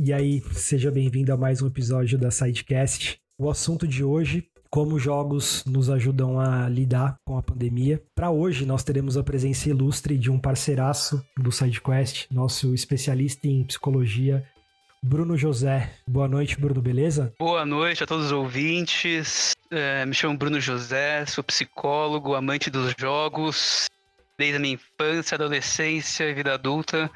E aí, seja bem-vindo a mais um episódio da Sidecast. O assunto de hoje, como jogos nos ajudam a lidar com a pandemia. Para hoje, nós teremos a presença ilustre de um parceiraço do SideQuest, nosso especialista em psicologia, Bruno José. Boa noite, Bruno, beleza? Boa noite a todos os ouvintes. É, me chamo Bruno José, sou psicólogo, amante dos jogos, desde a minha infância, adolescência e vida adulta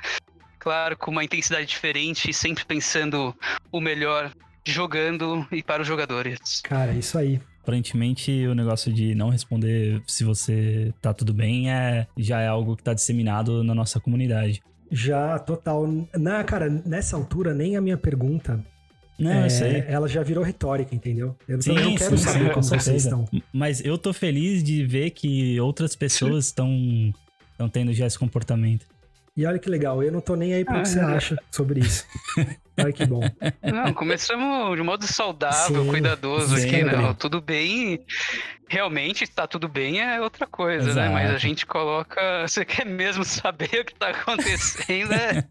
claro, com uma intensidade diferente e sempre pensando o melhor jogando e para os jogadores. Cara, isso aí. Aparentemente, o negócio de não responder se você tá tudo bem é já é algo que tá disseminado na nossa comunidade. Já, total. Na, cara, nessa altura, nem a minha pergunta. Não, é, eu sei. Ela já virou retórica, entendeu? Eu sim, não quero sim, saber sim, como vocês estão. Mas eu tô feliz de ver que outras pessoas estão tendo já esse comportamento. E olha que legal, eu não tô nem aí pro ah, que você acha sobre isso. Olha que bom. Não, começamos de modo saudável, sim, cuidadoso aqui, não. Tudo bem. Realmente, está tudo bem é outra coisa, Exato. né? Mas a gente coloca. Você quer mesmo saber o que tá acontecendo? é,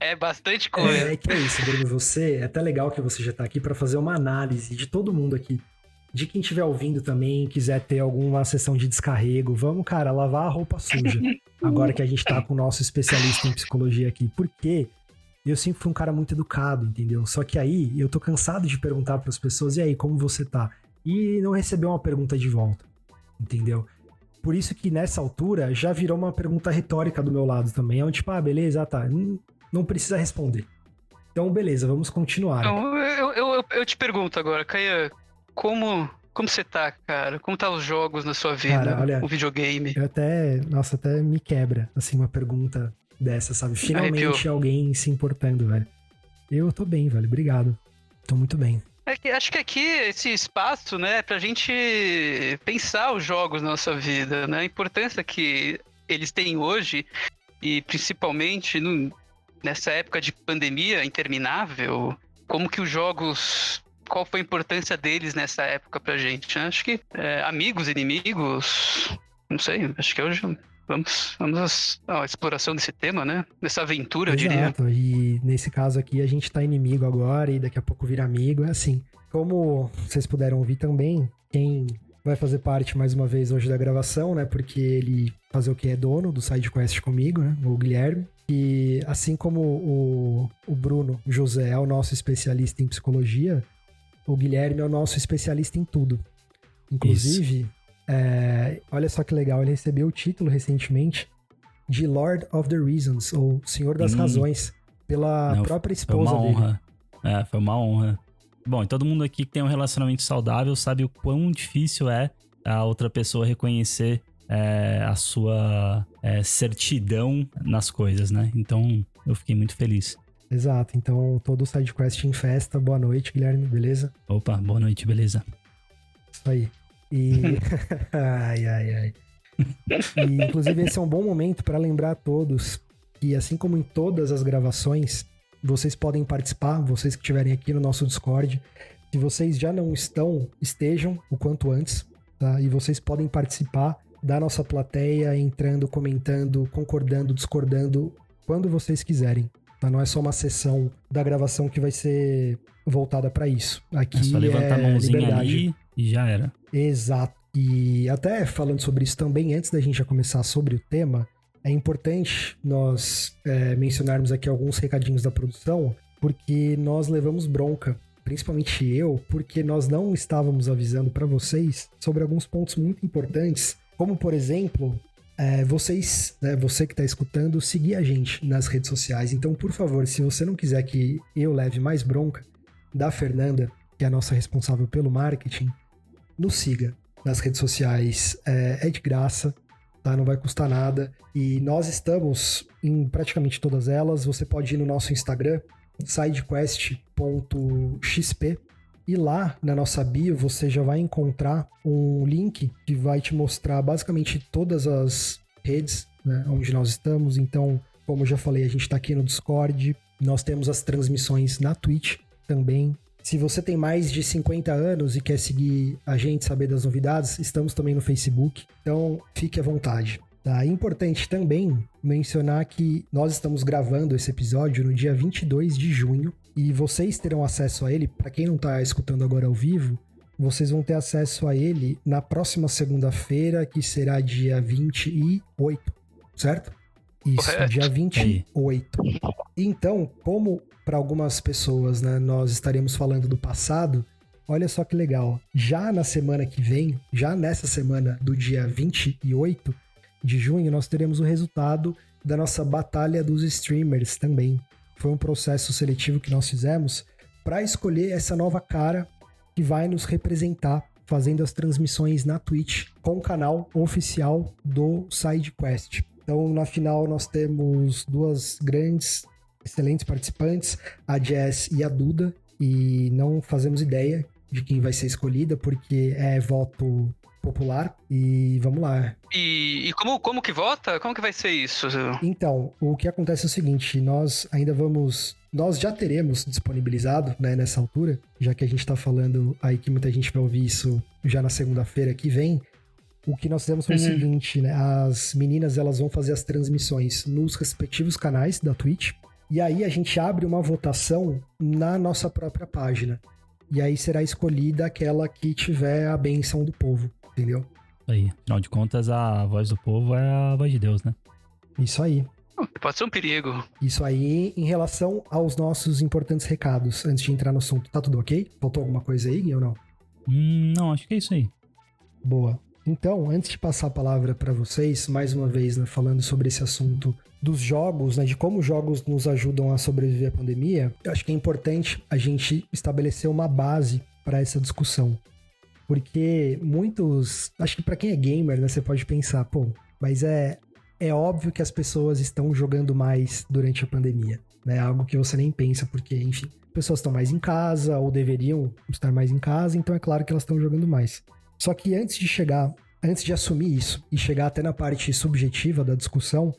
é bastante coisa. É, é que é isso, Bruno. Você. É até legal que você já tá aqui para fazer uma análise de todo mundo aqui de quem estiver ouvindo também, quiser ter alguma sessão de descarrego, vamos, cara, lavar a roupa suja. Agora que a gente tá com o nosso especialista em psicologia aqui. Porque eu sempre fui um cara muito educado, entendeu? Só que aí eu tô cansado de perguntar para as pessoas, e aí, como você tá? E não receber uma pergunta de volta, entendeu? Por isso que nessa altura já virou uma pergunta retórica do meu lado também. É um tipo, ah, beleza, ah, tá. Não, não precisa responder. Então, beleza, vamos continuar. Então, eu, eu, eu te pergunto agora, Caia, como como você tá, cara? Como tá os jogos na sua vida? Cara, olha, o videogame? Eu até, nossa, até me quebra, assim, uma pergunta dessa, sabe? Finalmente Arrepiou. alguém se importando, velho. Eu tô bem, velho. Obrigado. Tô muito bem. É que, acho que aqui esse espaço, né, pra gente pensar os jogos na nossa vida, né? A importância que eles têm hoje e principalmente no, nessa época de pandemia interminável, como que os jogos qual foi a importância deles nessa época pra gente. Né? Acho que é, amigos, inimigos, não sei, acho que hoje vamos, vamos à exploração desse tema, né? Dessa aventura, eu diria. Exato, e nesse caso aqui a gente tá inimigo agora e daqui a pouco vira amigo, é assim. Como vocês puderam ouvir também, quem vai fazer parte mais uma vez hoje da gravação, né? Porque ele fazer o que é dono do SideQuest comigo, né? O Guilherme. E assim como o, o Bruno José é o nosso especialista em psicologia, o Guilherme é o nosso especialista em tudo. Inclusive, é, olha só que legal, ele recebeu o título recentemente de Lord of the Reasons, ou Senhor das hum. Razões, pela Não, própria esposa foi uma dele. Honra. É, foi uma honra. Bom, e todo mundo aqui que tem um relacionamento saudável sabe o quão difícil é a outra pessoa reconhecer é, a sua é, certidão nas coisas, né? Então, eu fiquei muito feliz. Exato. Então, todo o SideQuest em festa. Boa noite, Guilherme, beleza? Opa, boa noite, beleza. Isso aí. E. ai, ai, ai. E, inclusive, esse é um bom momento para lembrar a todos que, assim como em todas as gravações, vocês podem participar, vocês que estiverem aqui no nosso Discord. Se vocês já não estão, estejam o quanto antes, tá? E vocês podem participar da nossa plateia, entrando, comentando, concordando, discordando, quando vocês quiserem. Não é só uma sessão da gravação que vai ser voltada para isso. Aqui é só levantar é a mãozinha liberdade. ali e já era. Exato. E até falando sobre isso também, antes da gente já começar sobre o tema, é importante nós é, mencionarmos aqui alguns recadinhos da produção, porque nós levamos bronca, principalmente eu, porque nós não estávamos avisando para vocês sobre alguns pontos muito importantes, como por exemplo é, vocês, né, você que está escutando, seguir a gente nas redes sociais. Então, por favor, se você não quiser que eu leve mais bronca da Fernanda, que é a nossa responsável pelo marketing, nos siga nas redes sociais. É, é de graça, tá? Não vai custar nada. E nós estamos em praticamente todas elas. Você pode ir no nosso Instagram, sidequest.xp, e lá na nossa bio você já vai encontrar um link que vai te mostrar basicamente todas as redes né, onde nós estamos. Então, como já falei, a gente está aqui no Discord, nós temos as transmissões na Twitch também. Se você tem mais de 50 anos e quer seguir a gente, saber das novidades, estamos também no Facebook. Então, fique à vontade. Tá? É importante também mencionar que nós estamos gravando esse episódio no dia 22 de junho e vocês terão acesso a ele, para quem não está escutando agora ao vivo, vocês vão ter acesso a ele na próxima segunda-feira, que será dia 28, certo? Isso, Correto. dia 28. Então, como para algumas pessoas, né, nós estaremos falando do passado, olha só que legal. Já na semana que vem, já nessa semana do dia 28 de junho, nós teremos o resultado da nossa batalha dos streamers também. Foi um processo seletivo que nós fizemos para escolher essa nova cara que vai nos representar fazendo as transmissões na Twitch com o canal oficial do SideQuest. Então, na final, nós temos duas grandes, excelentes participantes, a Jess e a Duda, e não fazemos ideia de quem vai ser escolhida, porque é voto popular. E vamos lá. E, e, como, como que vota? Como que vai ser isso? Então, o que acontece é o seguinte: nós ainda vamos. Nós já teremos disponibilizado, né, nessa altura, já que a gente está falando aí que muita gente vai ouvir isso já na segunda-feira que vem. O que nós fizemos foi uhum. o seguinte, né? As meninas elas vão fazer as transmissões nos respectivos canais da Twitch. E aí a gente abre uma votação na nossa própria página. E aí será escolhida aquela que tiver a benção do povo entendeu? Aí, afinal de contas, a voz do povo é a voz de Deus, né? Isso aí. Pode ser um perigo. Isso aí, em relação aos nossos importantes recados, antes de entrar no assunto, tá tudo ok? Faltou alguma coisa aí, ou não? Hum, não, acho que é isso aí. Boa. Então, antes de passar a palavra para vocês, mais uma vez, né, falando sobre esse assunto dos jogos, né, de como os jogos nos ajudam a sobreviver à pandemia, eu acho que é importante a gente estabelecer uma base para essa discussão. Porque muitos. Acho que para quem é gamer, né, você pode pensar, pô, mas é, é óbvio que as pessoas estão jogando mais durante a pandemia. Né? Algo que você nem pensa, porque, enfim, pessoas estão mais em casa ou deveriam estar mais em casa, então é claro que elas estão jogando mais. Só que antes de chegar, antes de assumir isso e chegar até na parte subjetiva da discussão,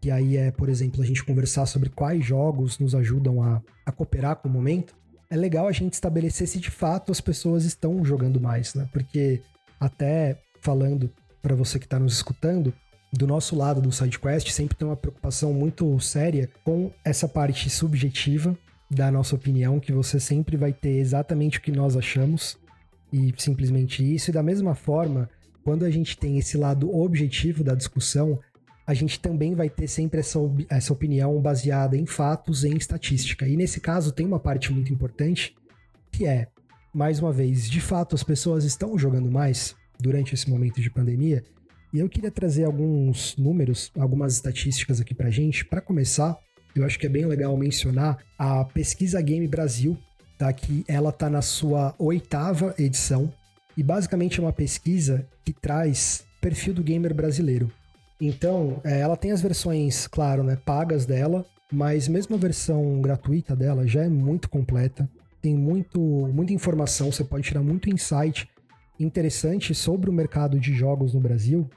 que aí é, por exemplo, a gente conversar sobre quais jogos nos ajudam a, a cooperar com o momento, é legal a gente estabelecer se de fato as pessoas estão jogando mais, né? Porque até falando para você que está nos escutando, do nosso lado do SideQuest sempre tem uma preocupação muito séria com essa parte subjetiva da nossa opinião, que você sempre vai ter exatamente o que nós achamos e simplesmente isso. E da mesma forma, quando a gente tem esse lado objetivo da discussão, a gente também vai ter sempre essa, essa opinião baseada em fatos, em estatística. E nesse caso tem uma parte muito importante, que é, mais uma vez, de fato as pessoas estão jogando mais durante esse momento de pandemia. E eu queria trazer alguns números, algumas estatísticas aqui pra gente. Para começar, eu acho que é bem legal mencionar a Pesquisa Game Brasil, tá? Que ela tá na sua oitava edição. E basicamente é uma pesquisa que traz perfil do gamer brasileiro. Então, é, ela tem as versões, claro, né, pagas dela, mas mesmo a versão gratuita dela já é muito completa. Tem muito, muita informação, você pode tirar muito insight interessante sobre o mercado de jogos no Brasil.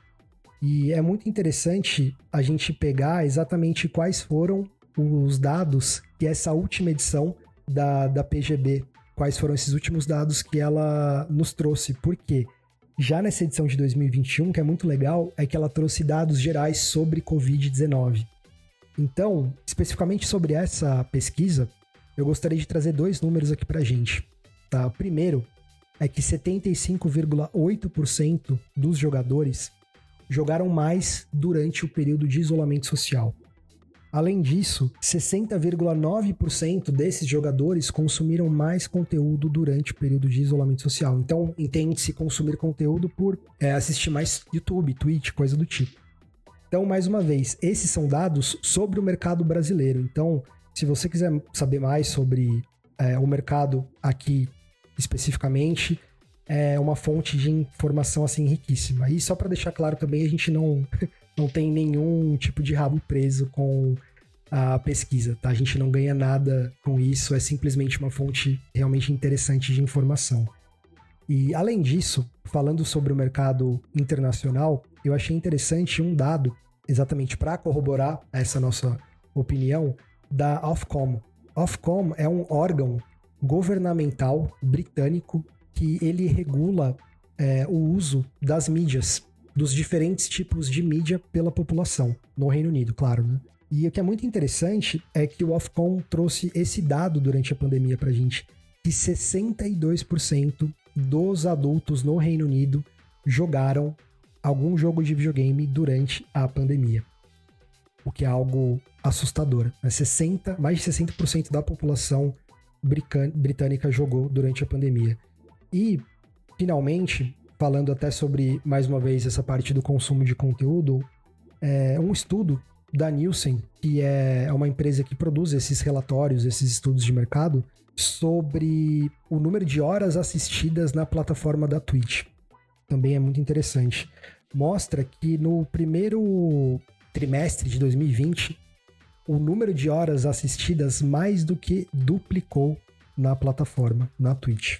E é muito interessante a gente pegar exatamente quais foram os dados que essa última edição da, da PGB, quais foram esses últimos dados que ela nos trouxe. Por quê? Já nessa edição de 2021, que é muito legal, é que ela trouxe dados gerais sobre Covid-19. Então, especificamente sobre essa pesquisa, eu gostaria de trazer dois números aqui pra gente. Tá? O primeiro é que 75,8% dos jogadores jogaram mais durante o período de isolamento social. Além disso, 60,9% desses jogadores consumiram mais conteúdo durante o período de isolamento social. Então, entende-se consumir conteúdo por é, assistir mais YouTube, Twitch, coisa do tipo. Então, mais uma vez, esses são dados sobre o mercado brasileiro. Então, se você quiser saber mais sobre é, o mercado aqui especificamente, é uma fonte de informação assim riquíssima. E só para deixar claro também, a gente não não tem nenhum tipo de rabo preso com a pesquisa, tá? A gente não ganha nada com isso, é simplesmente uma fonte realmente interessante de informação. E além disso, falando sobre o mercado internacional, eu achei interessante um dado, exatamente para corroborar essa nossa opinião, da Ofcom. Ofcom é um órgão governamental britânico que ele regula é, o uso das mídias dos diferentes tipos de mídia pela população, no Reino Unido, claro, né? E o que é muito interessante é que o Ofcom trouxe esse dado durante a pandemia pra gente, que 62% dos adultos no Reino Unido jogaram algum jogo de videogame durante a pandemia. O que é algo assustador. 60, né? mais de 60% da população britânica jogou durante a pandemia. E, finalmente, falando até sobre, mais uma vez, essa parte do consumo de conteúdo, é um estudo da Nielsen, que é uma empresa que produz esses relatórios, esses estudos de mercado, sobre o número de horas assistidas na plataforma da Twitch. Também é muito interessante. Mostra que no primeiro trimestre de 2020, o número de horas assistidas mais do que duplicou na plataforma, na Twitch.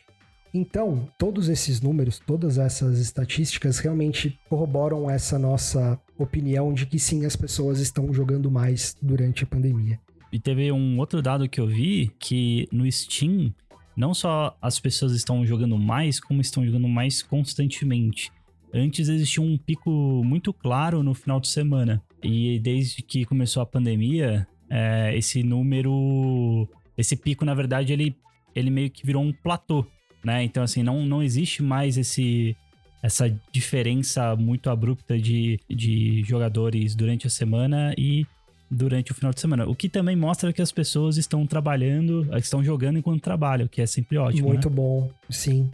Então, todos esses números, todas essas estatísticas realmente corroboram essa nossa opinião de que sim, as pessoas estão jogando mais durante a pandemia. E teve um outro dado que eu vi que no Steam, não só as pessoas estão jogando mais, como estão jogando mais constantemente. Antes existia um pico muito claro no final de semana. E desde que começou a pandemia, é, esse número. Esse pico, na verdade, ele, ele meio que virou um platô. Né? Então, assim, não, não existe mais esse, essa diferença muito abrupta de, de jogadores durante a semana e durante o final de semana. O que também mostra que as pessoas estão trabalhando, estão jogando enquanto trabalham, o que é sempre ótimo. Muito né? bom, sim.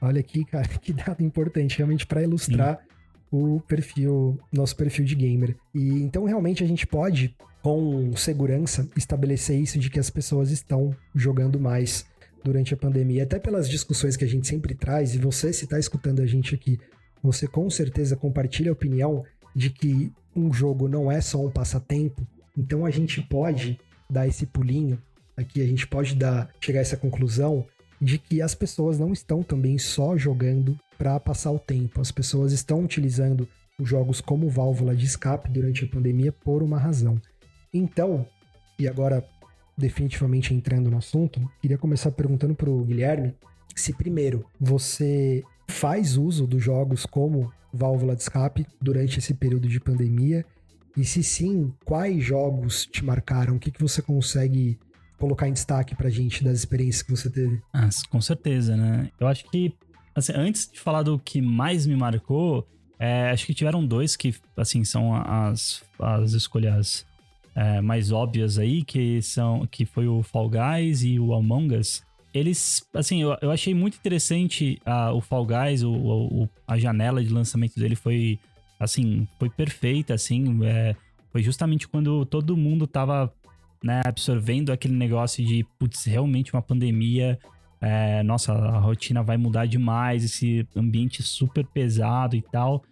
Olha aqui, cara, que dado importante, realmente para ilustrar sim. o perfil, nosso perfil de gamer. E então realmente a gente pode com segurança estabelecer isso de que as pessoas estão jogando mais durante a pandemia, até pelas discussões que a gente sempre traz, e você se está escutando a gente aqui, você com certeza compartilha a opinião de que um jogo não é só um passatempo, então a gente pode dar esse pulinho aqui, a gente pode dar chegar a essa conclusão de que as pessoas não estão também só jogando para passar o tempo. As pessoas estão utilizando os jogos como válvula de escape durante a pandemia por uma razão. Então, e agora definitivamente entrando no assunto, queria começar perguntando pro Guilherme se primeiro você faz uso dos jogos como válvula de escape durante esse período de pandemia? E se sim, quais jogos te marcaram? O que, que você consegue colocar em destaque pra gente das experiências que você teve? Ah, com certeza, né? Eu acho que, assim, antes de falar do que mais me marcou, é, acho que tiveram dois que, assim, são as, as escolhas é, mais óbvias aí, que são que foi o Fall Guys e o Among Us. Eles, assim, eu, eu achei muito interessante a, o Fall Guys, o, o, a janela de lançamento dele foi, assim, foi perfeita, assim, é, foi justamente quando todo mundo tava, né, absorvendo aquele negócio de, putz, realmente uma pandemia, é, nossa, a rotina vai mudar demais, esse ambiente super pesado e tal,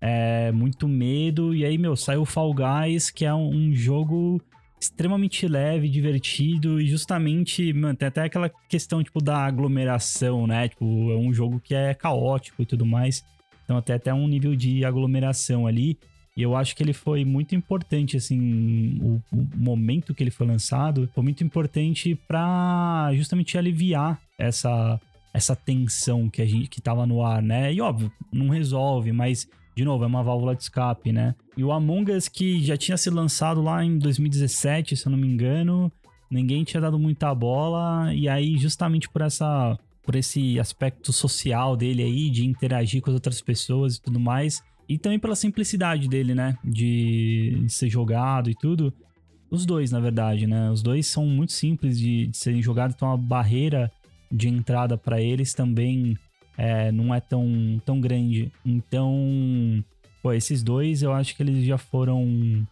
é, muito medo, e aí, meu, saiu Fall Guys, que é um, um jogo extremamente leve, divertido e justamente, mano, tem até aquela questão, tipo, da aglomeração, né? Tipo, é um jogo que é caótico e tudo mais. Então, até até um nível de aglomeração ali. E eu acho que ele foi muito importante, assim, o, o momento que ele foi lançado foi muito importante para justamente aliviar essa essa tensão que a gente que tava no ar, né? E óbvio, não resolve, mas de novo, é uma válvula de escape, né? E o Among Us, que já tinha sido lançado lá em 2017, se eu não me engano, ninguém tinha dado muita bola, e aí, justamente por essa. Por esse aspecto social dele aí, de interagir com as outras pessoas e tudo mais, e também pela simplicidade dele, né? De, ser jogado e tudo. Os dois, na verdade, né? Os dois são muito simples de, de serem jogados, então a barreira de entrada para eles também é, não é tão, tão grande. Então, pô, esses dois eu acho que eles já foram.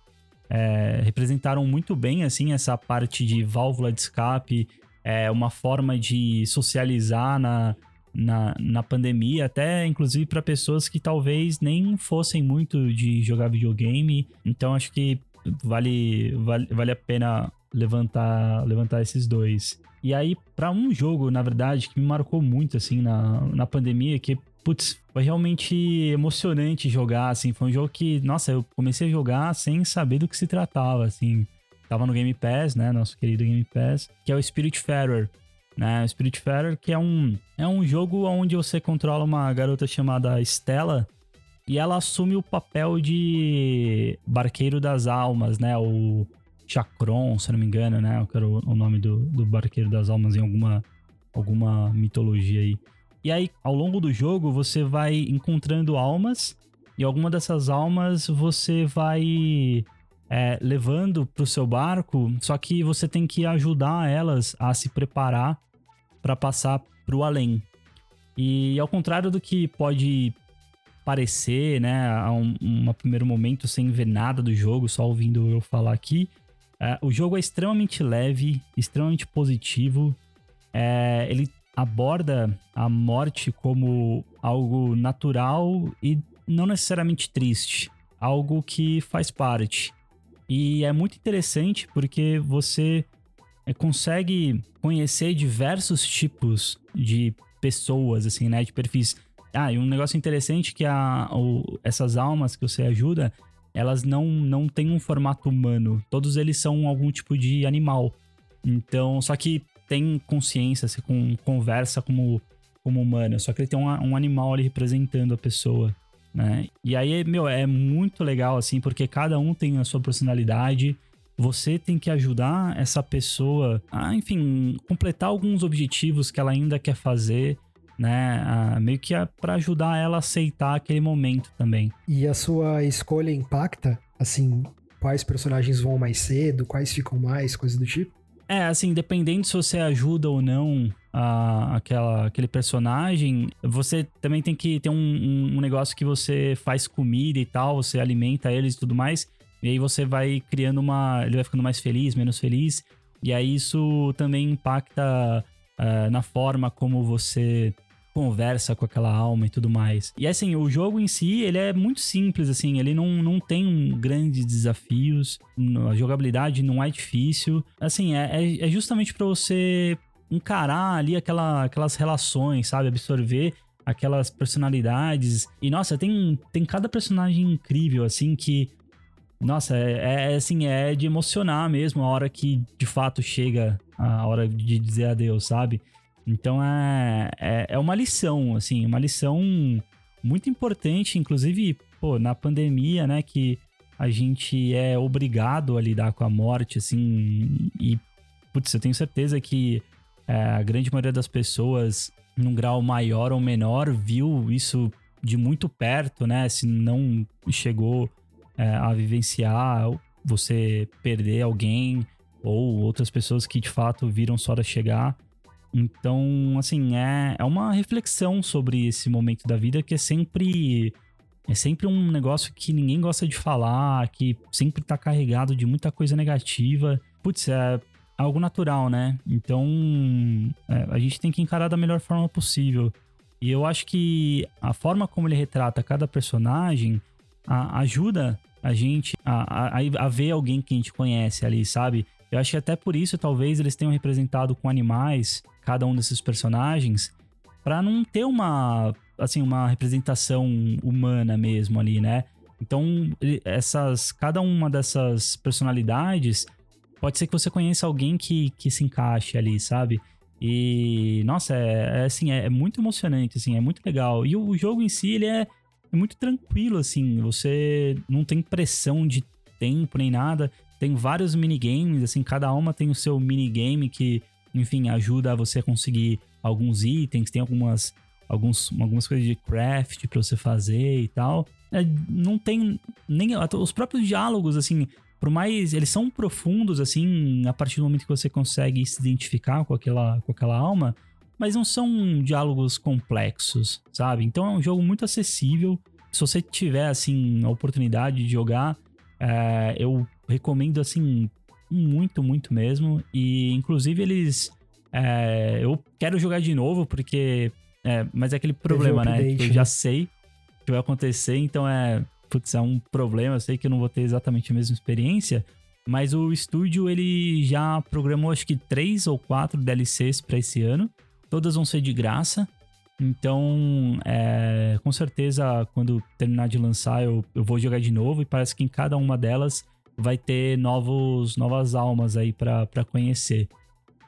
É, representaram muito bem, assim, essa parte de válvula de escape, é uma forma de socializar na, na, na pandemia, até inclusive para pessoas que talvez nem fossem muito de jogar videogame. Então, acho que vale, vale, vale a pena levantar, levantar esses dois. E aí, para um jogo, na verdade, que me marcou muito, assim, na, na pandemia, que, putz, foi realmente emocionante jogar, assim. Foi um jogo que, nossa, eu comecei a jogar sem saber do que se tratava, assim. Tava no Game Pass, né? Nosso querido Game Pass, que é o Spiritfarer. Né? O Spiritfarer, que é um, é um jogo onde você controla uma garota chamada Stella, e ela assume o papel de barqueiro das almas, né? O Chakron, se não me engano, né? Eu quero o nome do, do barqueiro das almas em alguma, alguma mitologia aí. E aí, ao longo do jogo, você vai encontrando almas, e alguma dessas almas você vai é, levando para o seu barco, só que você tem que ajudar elas a se preparar para passar para o além. E ao contrário do que pode parecer, né, a um, um primeiro momento sem ver nada do jogo, só ouvindo eu falar aqui, é, o jogo é extremamente leve, extremamente positivo. É, ele aborda a morte como algo natural e não necessariamente triste, algo que faz parte. E é muito interessante porque você é, consegue conhecer diversos tipos de pessoas, assim, né? De perfis. Ah, e um negócio interessante que a, o, essas almas que você ajuda, elas não, não têm um formato humano. Todos eles são algum tipo de animal. Então, só que tem consciência, com, conversa como, como humano. Só que ele tem um, um animal ali representando a pessoa né? E aí, meu, é muito legal, assim, porque cada um tem a sua personalidade. Você tem que ajudar essa pessoa a, enfim, completar alguns objetivos que ela ainda quer fazer, né? A, meio que para ajudar ela a aceitar aquele momento também. E a sua escolha impacta, assim, quais personagens vão mais cedo, quais ficam mais, coisas do tipo? É, assim, dependendo se você ajuda ou não a, aquela, aquele personagem, você também tem que ter um, um, um, negócio que você faz comida e tal, você alimenta eles e tudo mais. E aí você vai criando uma. Ele vai ficando mais feliz, menos feliz. E aí isso também impacta uh, na forma como você conversa com aquela alma e tudo mais. E assim, o jogo em si, ele é muito simples, assim, ele não, não tem grandes desafios, a jogabilidade não é difícil. Assim, é, é, é justamente para você encarar ali aquela, aquelas relações, sabe? Absorver aquelas personalidades. E, nossa, tem, tem cada personagem incrível, assim, que. Nossa, é, é, assim, é de emocionar mesmo a hora que de fato chega a hora de dizer adeus, sabe? Então é, é, é uma lição, assim, uma lição muito importante, inclusive, pô, na pandemia, né, que a gente é obrigado a lidar com a morte, assim, e, putz, eu tenho certeza que é, a grande maioria das pessoas, num grau maior ou menor, viu isso de muito perto, né, se não chegou é, a vivenciar você perder alguém ou outras pessoas que de fato viram sua hora chegar. Então, assim, é, é uma reflexão sobre esse momento da vida que é sempre. É sempre um negócio que ninguém gosta de falar, que sempre tá carregado de muita coisa negativa. Putz, é algo natural, né? Então, é, a gente tem que encarar da melhor forma possível. E eu acho que a forma como ele retrata cada personagem a, ajuda a gente a, a, a ver alguém que a gente conhece ali, sabe? Eu acho que até por isso, talvez, eles tenham representado com animais cada um desses personagens, para não ter uma, assim, uma representação humana mesmo ali, né? Então, essas, cada uma dessas personalidades pode ser que você conheça alguém que, que se encaixe ali, sabe? E, nossa, é, é assim, é, é, muito emocionante, assim, é muito legal. E o, o jogo em si, ele é, é muito tranquilo, assim, você não tem pressão de tempo nem nada. Tem vários minigames, assim, cada alma tem o seu minigame que enfim, ajuda você a conseguir alguns itens, tem algumas, alguns, algumas coisas de craft para você fazer e tal. É, não tem nem os próprios diálogos, assim, por mais eles são profundos, assim, a partir do momento que você consegue se identificar com aquela, com aquela alma, mas não são diálogos complexos, sabe? Então é um jogo muito acessível. Se você tiver, assim, a oportunidade de jogar, é, eu recomendo, assim, muito, muito mesmo. E inclusive eles. É, eu quero jogar de novo, porque. É, mas é aquele problema, né? Update, eu já né? sei que vai acontecer, então é. Putz, é um problema. Eu sei que eu não vou ter exatamente a mesma experiência. Mas o estúdio ele já programou acho que três ou quatro DLCs para esse ano. Todas vão ser de graça. Então, é, com certeza, quando terminar de lançar, eu, eu vou jogar de novo. E parece que em cada uma delas vai ter novos, novas almas aí para conhecer.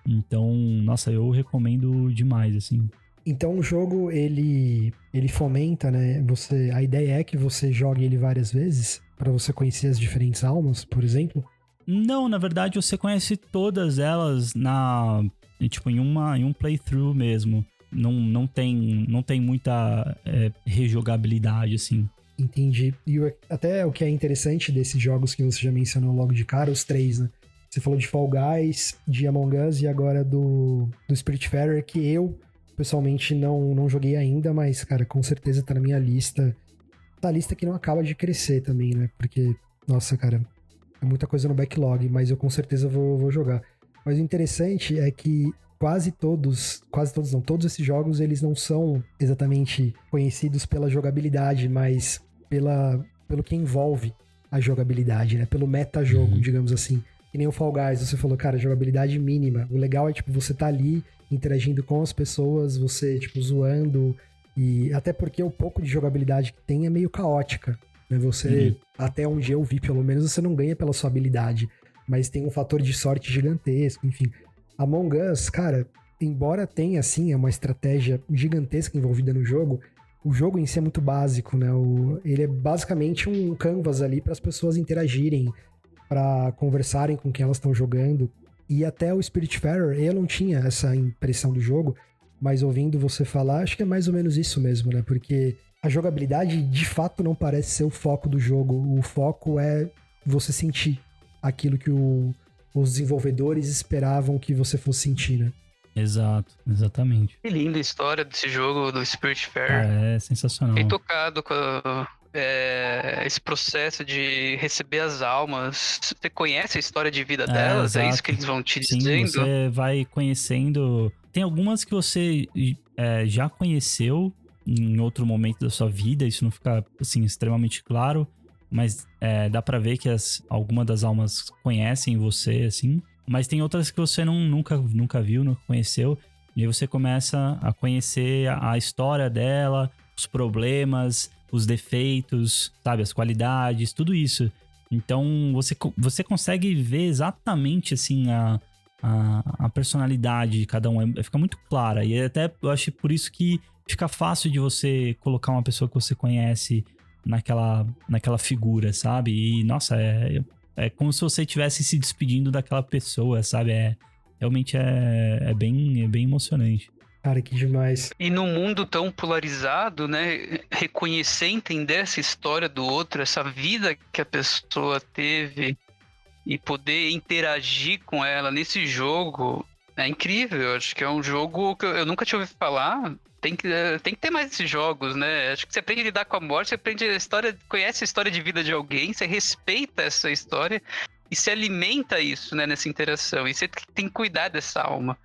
Então, nossa, eu recomendo demais, assim. Então o jogo ele ele fomenta, né? Você a ideia é que você jogue ele várias vezes para você conhecer as diferentes almas, por exemplo. Não, na verdade você conhece todas elas na tipo em uma em um playthrough mesmo. Não, não tem não tem muita é, rejogabilidade assim. Entendi. E até o que é interessante desses jogos que você já mencionou logo de cara, os três, né? Você falou de Fall Guys, de Among Us e agora do, do Spiritfarer, que eu pessoalmente não, não joguei ainda, mas, cara, com certeza tá na minha lista. Tá lista que não acaba de crescer também, né? Porque, nossa, cara, é muita coisa no backlog, mas eu com certeza vou, vou jogar. Mas o interessante é que quase todos, quase todos não, todos esses jogos eles não são exatamente conhecidos pela jogabilidade, mas pela, pelo que envolve a jogabilidade, né? Pelo meta-jogo, uhum. digamos assim. Que nem o Fall Guys, você falou, cara, jogabilidade mínima. O legal é, tipo, você tá ali interagindo com as pessoas, você, tipo, zoando. E até porque o pouco de jogabilidade que tem é meio caótica. Né? Você, uhum. até onde eu vi, pelo menos, você não ganha pela sua habilidade. Mas tem um fator de sorte gigantesco, enfim. Among Us, cara, embora tenha, assim, é uma estratégia gigantesca envolvida no jogo, o jogo em si é muito básico, né? O, ele é basicamente um canvas ali para as pessoas interagirem, para conversarem com quem elas estão jogando. E até o Spiritfarer, eu não tinha essa impressão do jogo, mas ouvindo você falar, acho que é mais ou menos isso mesmo, né? Porque a jogabilidade de fato não parece ser o foco do jogo. O foco é você sentir aquilo que o, os desenvolvedores esperavam que você fosse sentir, né? Exato, exatamente. Que linda a história desse jogo do Spirit Fair. é sensacional. Fiquei tocado com é, esse processo de receber as almas. Você conhece a história de vida é, delas? Exato. É isso que eles vão te Sim, dizendo? Você vai conhecendo. Tem algumas que você é, já conheceu em outro momento da sua vida, isso não fica assim extremamente claro, mas é, dá para ver que as, algumas das almas conhecem você, assim. Mas tem outras que você não, nunca, nunca viu, nunca conheceu. E aí você começa a conhecer a, a história dela, os problemas, os defeitos, sabe, as qualidades, tudo isso. Então você, você consegue ver exatamente assim a, a, a personalidade de cada um. É, fica muito clara. E até eu acho por isso que fica fácil de você colocar uma pessoa que você conhece naquela, naquela figura, sabe? E nossa, é, é como se você estivesse se despedindo daquela pessoa, sabe? É, realmente é, é, bem, é bem emocionante. Cara, que demais. E num mundo tão polarizado, né? Reconhecer, entender essa história do outro, essa vida que a pessoa teve e poder interagir com ela nesse jogo é incrível. Acho que é um jogo que eu nunca tinha ouvido falar tem que, eh, tem que ter mais esses jogos, né? Acho que você aprende a lidar com a morte, você aprende a história, conhece a história de vida de alguém, você respeita essa história e se alimenta isso, né, nessa interação. E você tem que cuidar dessa alma.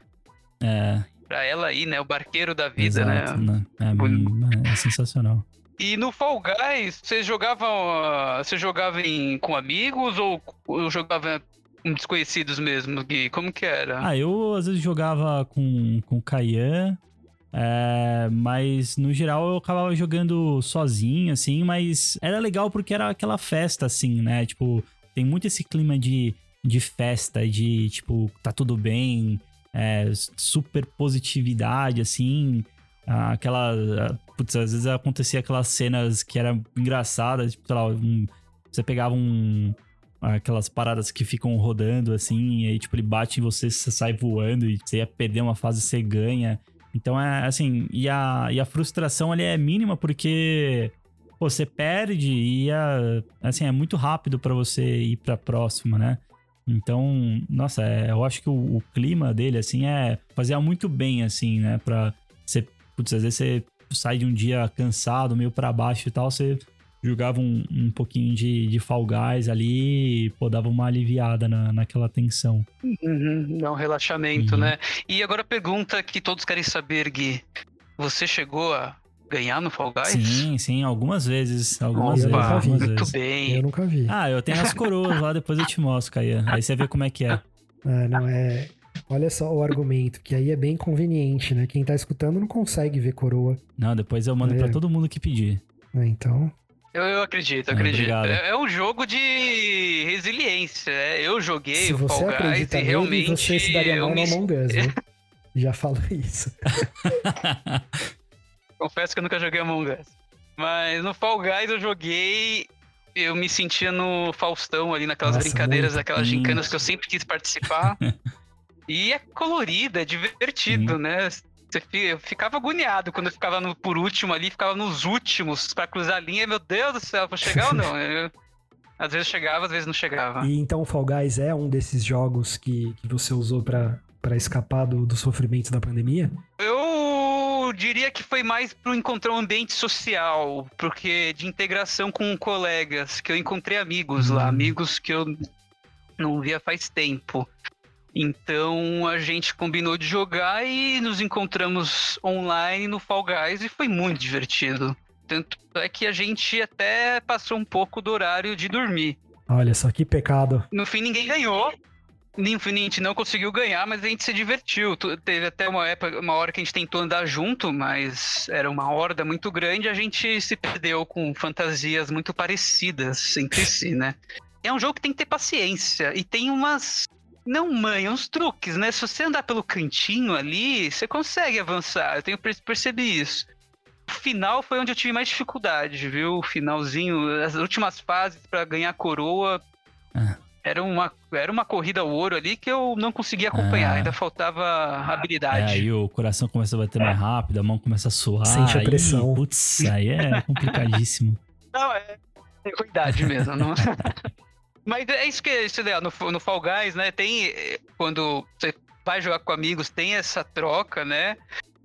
É. Pra ela aí, né? O barqueiro da vida, né? Exato, né? É, é, sensacional. E no Fall Guys, você jogava, você jogava em, com amigos ou, ou jogava desconhecidos mesmo, Gui? Como que era? Ah, eu às vezes jogava com, com o Kayan, é, mas no geral eu acabava jogando sozinho, assim, mas era legal porque era aquela festa, assim, né? Tipo, tem muito esse clima de, de festa, de tipo, tá tudo bem, é, super positividade, assim. Aquela. Putz, às vezes acontecia aquelas cenas que eram engraçadas, tipo, sei lá, um, você pegava um. Aquelas paradas que ficam rodando assim, e aí, tipo, ele bate em você, você sai voando, e você ia perder uma fase, você ganha. Então é assim, e a, e a frustração ali é mínima porque pô, você perde e é, assim, é muito rápido para você ir pra próxima, né? Então, nossa, é, eu acho que o, o, clima dele, assim, é fazer muito bem, assim, né? Pra você, putz, às vezes você sai de um dia cansado, meio para baixo e tal, você jogava um, um pouquinho de, de Fall Guys ali e pô, dava uma aliviada na, naquela tensão. Uhum, dá um relaxamento, uhum. né? E agora a pergunta que todos querem saber, Gui. Você chegou a ganhar no Fall Guys? Sim, sim, algumas vezes. Algumas Opa, vezes. Muito vezes. bem. Eu nunca vi. Ah, eu tenho as coroas lá, depois eu te mostro, Caia. Aí você vê como é que é. Ah, não, é. Olha só o argumento, que aí é bem conveniente, né? Quem tá escutando não consegue ver coroa. Não, depois eu mando é. para todo mundo que pedir. É, então. Eu, eu acredito, eu ah, acredito. É, é, um jogo de resiliência. Né? Eu joguei se o Fall Guys e realmente. Você se daria mal no Among Us, né? Já falo isso. Confesso que eu nunca joguei Among Us. Mas no Fall Guys eu joguei. Eu me sentia no Faustão ali, naquelas Nossa, brincadeiras, aquelas gincanas que eu sempre quis participar. e é colorido, é divertido, né? Eu ficava agoniado quando eu ficava no, por último ali, ficava nos últimos pra cruzar a linha. Meu Deus do céu, vou chegar ou não? Eu- às vezes chegava, às vezes não chegava. E então o Fall Guys é um desses jogos que, que você usou pra, pra escapar do, do sofrimento da pandemia? Eu diria que foi mais para encontrar um ambiente social, porque de integração com colegas, que eu encontrei amigos lá, Hum. amigos que eu não via faz tempo. Então a gente combinou de jogar e nos encontramos online no Fall Guys e foi muito divertido. Tanto é que a gente até passou um pouco do horário de dormir. Olha só que pecado. No fim, ninguém ganhou. No fim, a gente não conseguiu ganhar, mas a gente se divertiu. Teve até uma época, uma hora que a gente tentou andar junto, mas era uma horda muito grande. A gente se perdeu com fantasias muito parecidas entre si, né? É um jogo que tem que ter paciência e tem umas. Não mãe, uns truques, né? Se você andar pelo cantinho ali, você consegue avançar. Eu tenho per- percebi isso. O final foi onde eu tive mais dificuldade, viu? O finalzinho, as últimas fases pra ganhar a coroa. Ah. Era uma, era uma corrida ao ouro ali que eu não conseguia acompanhar, Ah. ainda faltava É, habilidade. aí o coração começa a bater mais rápido, a mão começa a suar. Sente a aí, pressão. Putz, aí é complicadíssimo. Não, é, é ruindade mesmo. Não... Mas é isso que é isso, ideal. No, no Fall Guys, né? Tem. Quando você vai jogar com amigos, tem essa troca, né?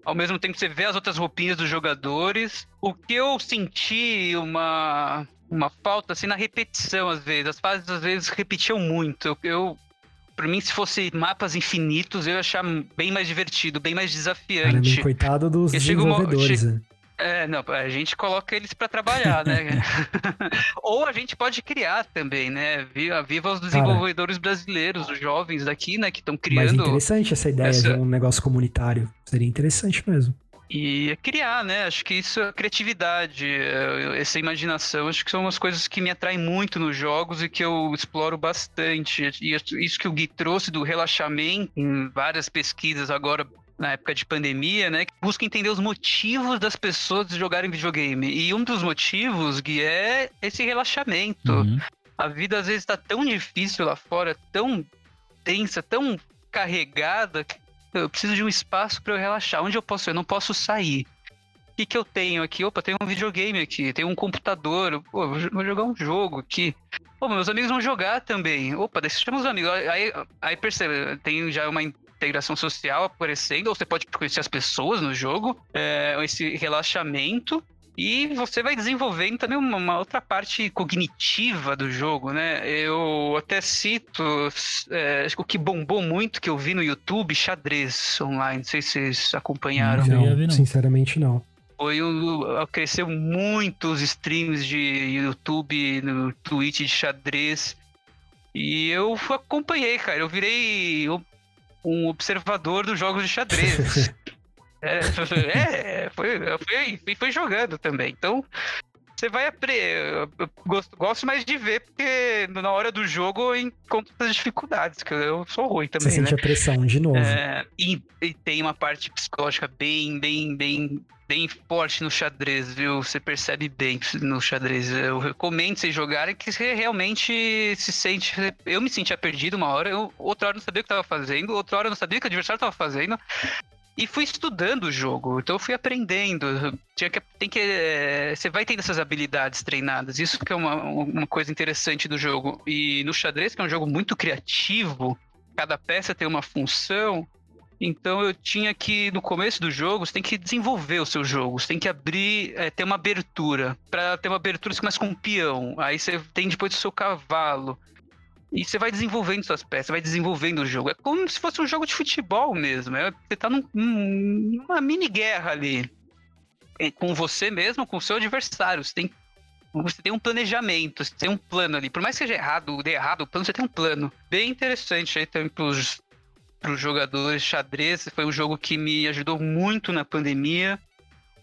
Ao mesmo tempo você vê as outras roupinhas dos jogadores. O que eu senti uma, uma falta, assim, na repetição, às vezes. As fases, às vezes, repetiam muito. Eu, Pra mim, se fosse mapas infinitos, eu ia achar bem mais divertido, bem mais desafiante. coitado dos Eu chego uma- desenvolvedores. né? É, não, a gente coloca eles pra trabalhar, né? Ou a gente pode criar também, né? Viva, viva os desenvolvedores brasileiros, os jovens daqui, né, que estão Mas criando interessante essa ideia essa- de um negócio comunitário. Seria interessante mesmo. e criar, né? Acho que isso é criatividade, é, essa imaginação, acho que são umas coisas que me atraem muito nos jogos e que eu exploro bastante. E isso que o Gui trouxe do relaxamento em várias pesquisas agora na época de pandemia, né? Que busca entender os motivos das pessoas jogarem videogame. E um dos motivos, Gui, é esse relaxamento. Uhum. A vida às vezes tá tão difícil lá fora, tão tensa, tão carregada, que eu preciso de um espaço para eu relaxar. Onde eu posso? Eu não posso sair. O que, que eu tenho aqui? Opa, tem um videogame aqui, tem um computador. Pô, vou jo- vou jogar um jogo aqui. Pô, meus amigos vão jogar também. Opa, daí você chama os amigos. Aí, aí percebe, tem já uma integração social aparecendo, ou você pode conhecer as pessoas no jogo, é, esse relaxamento. E você vai desenvolvendo também uma, uma outra parte cognitiva do jogo, né? Eu até cito é, acho que o que bombou muito que eu vi no YouTube, xadrez online. Não sei se vocês acompanharam. Não. Não, sinceramente não. Foi um, cresceu muito os streams de YouTube, no Twitch de xadrez. E eu acompanhei, cara. Eu virei um observador dos jogos de xadrez. é, é, foi, foi, foi jogando também. Então, você vai aprender. Eu gosto, gosto mais de ver, porque na hora do jogo eu encontro as dificuldades, que eu sou ruim Você também, né? sente a pressão de novo. É, e, e tem uma parte psicológica bem, bem, bem, bem forte no xadrez, viu? Você percebe bem no xadrez. Eu recomendo vocês jogarem que você realmente se sente. Eu me sentia perdido uma hora, eu, outra hora eu não sabia o que estava fazendo, outra hora eu não sabia o que o adversário estava fazendo. E fui estudando o jogo, então eu fui aprendendo. Tinha que, tem que, é, você vai tendo essas habilidades treinadas, isso que é uma, uma coisa interessante do jogo. E no xadrez, que é um jogo muito criativo, cada peça tem uma função. Então eu tinha que, no começo do jogo, você tem que desenvolver o seu jogo. Você tem que abrir, é, ter uma abertura. Para ter uma abertura, você começa com um peão. Aí você tem depois o seu cavalo. E você vai desenvolvendo suas peças, vai desenvolvendo o jogo. É como se fosse um jogo de futebol mesmo. É, você tá num, num- numa mini guerra ali. É, com você mesmo, com o seu adversário. Você tem, você tem um planejamento, você tem um plano ali. Por mais que seja errado, dê errado o plano, você tem um plano. Bem interessante aí também pros, pros jogadores. Xadrez foi um jogo que me ajudou muito na pandemia.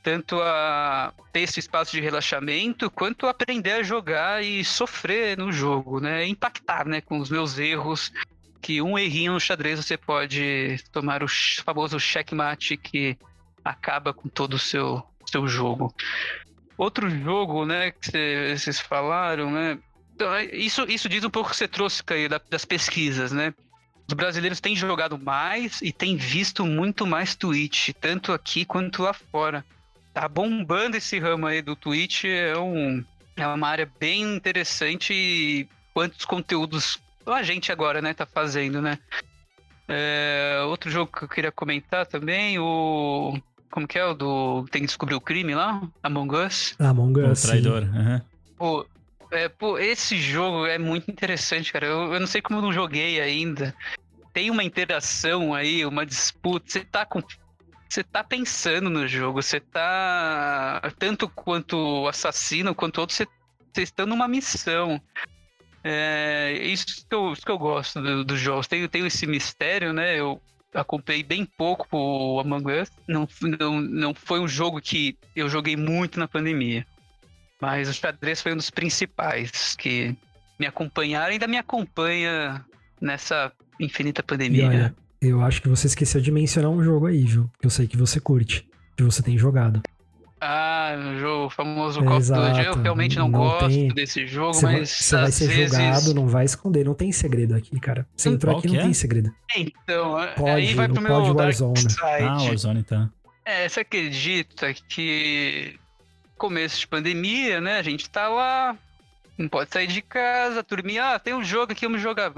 Tanto a ter esse espaço de relaxamento, quanto aprender a jogar e sofrer no jogo, né? Impactar, né? Com os meus erros. que um errinho no xadrez você pode tomar o famoso checkmate que acaba com todo o seu, seu jogo. Outro jogo, né, que vocês falaram, né? Então, é, isso, isso diz um pouco que você trouxe, Caio, das pesquisas, né? Os brasileiros têm jogado mais e têm visto muito mais Twitch, tanto aqui quanto lá fora. Tá bombando esse ramo aí do Twitch, é, um, é uma área bem interessante e quantos conteúdos a gente agora, né, tá fazendo, né? É, outro jogo que eu queria comentar também, o como que é o do. Tem que descobrir o crime lá? Among Us? Among Us. O traidor. Uhum. Pô, é, pô, esse jogo é muito interessante, cara. Eu, eu não sei como eu não joguei ainda. Tem uma interação aí, uma disputa. Você tá com. Você tá pensando no jogo, você tá. Tanto quanto o assassino, quanto outro, você, está numa missão. É, isso, que eu, isso que eu gosto dos do jogos. Tem, tem esse mistério, né? Eu acompanhei bem pouco o Among Us. Não, não, não foi um jogo que eu joguei muito na pandemia. Mas o xadrez foi um dos principais que me acompanharam e ainda me acompanha nessa infinita pandemia. Olha, eu acho que você esqueceu de mencionar um jogo aí, viu? Que eu sei que você curte, que você tem jogado. Ah, o jogo famoso Call of Duty. Eu realmente não, não gosto tem... desse jogo, cê mas. Você vai ser vezes... julgado, não vai esconder. Não tem segredo aqui, cara. Você entrou aqui, não é? tem segredo. Então, pode, aí vai pro meu Warzone. Ah, Warzone, tá. É, você acredita que começo de pandemia, né? A gente tá lá, não pode sair de casa, turminha, ah, tem um jogo aqui, vamos jogar.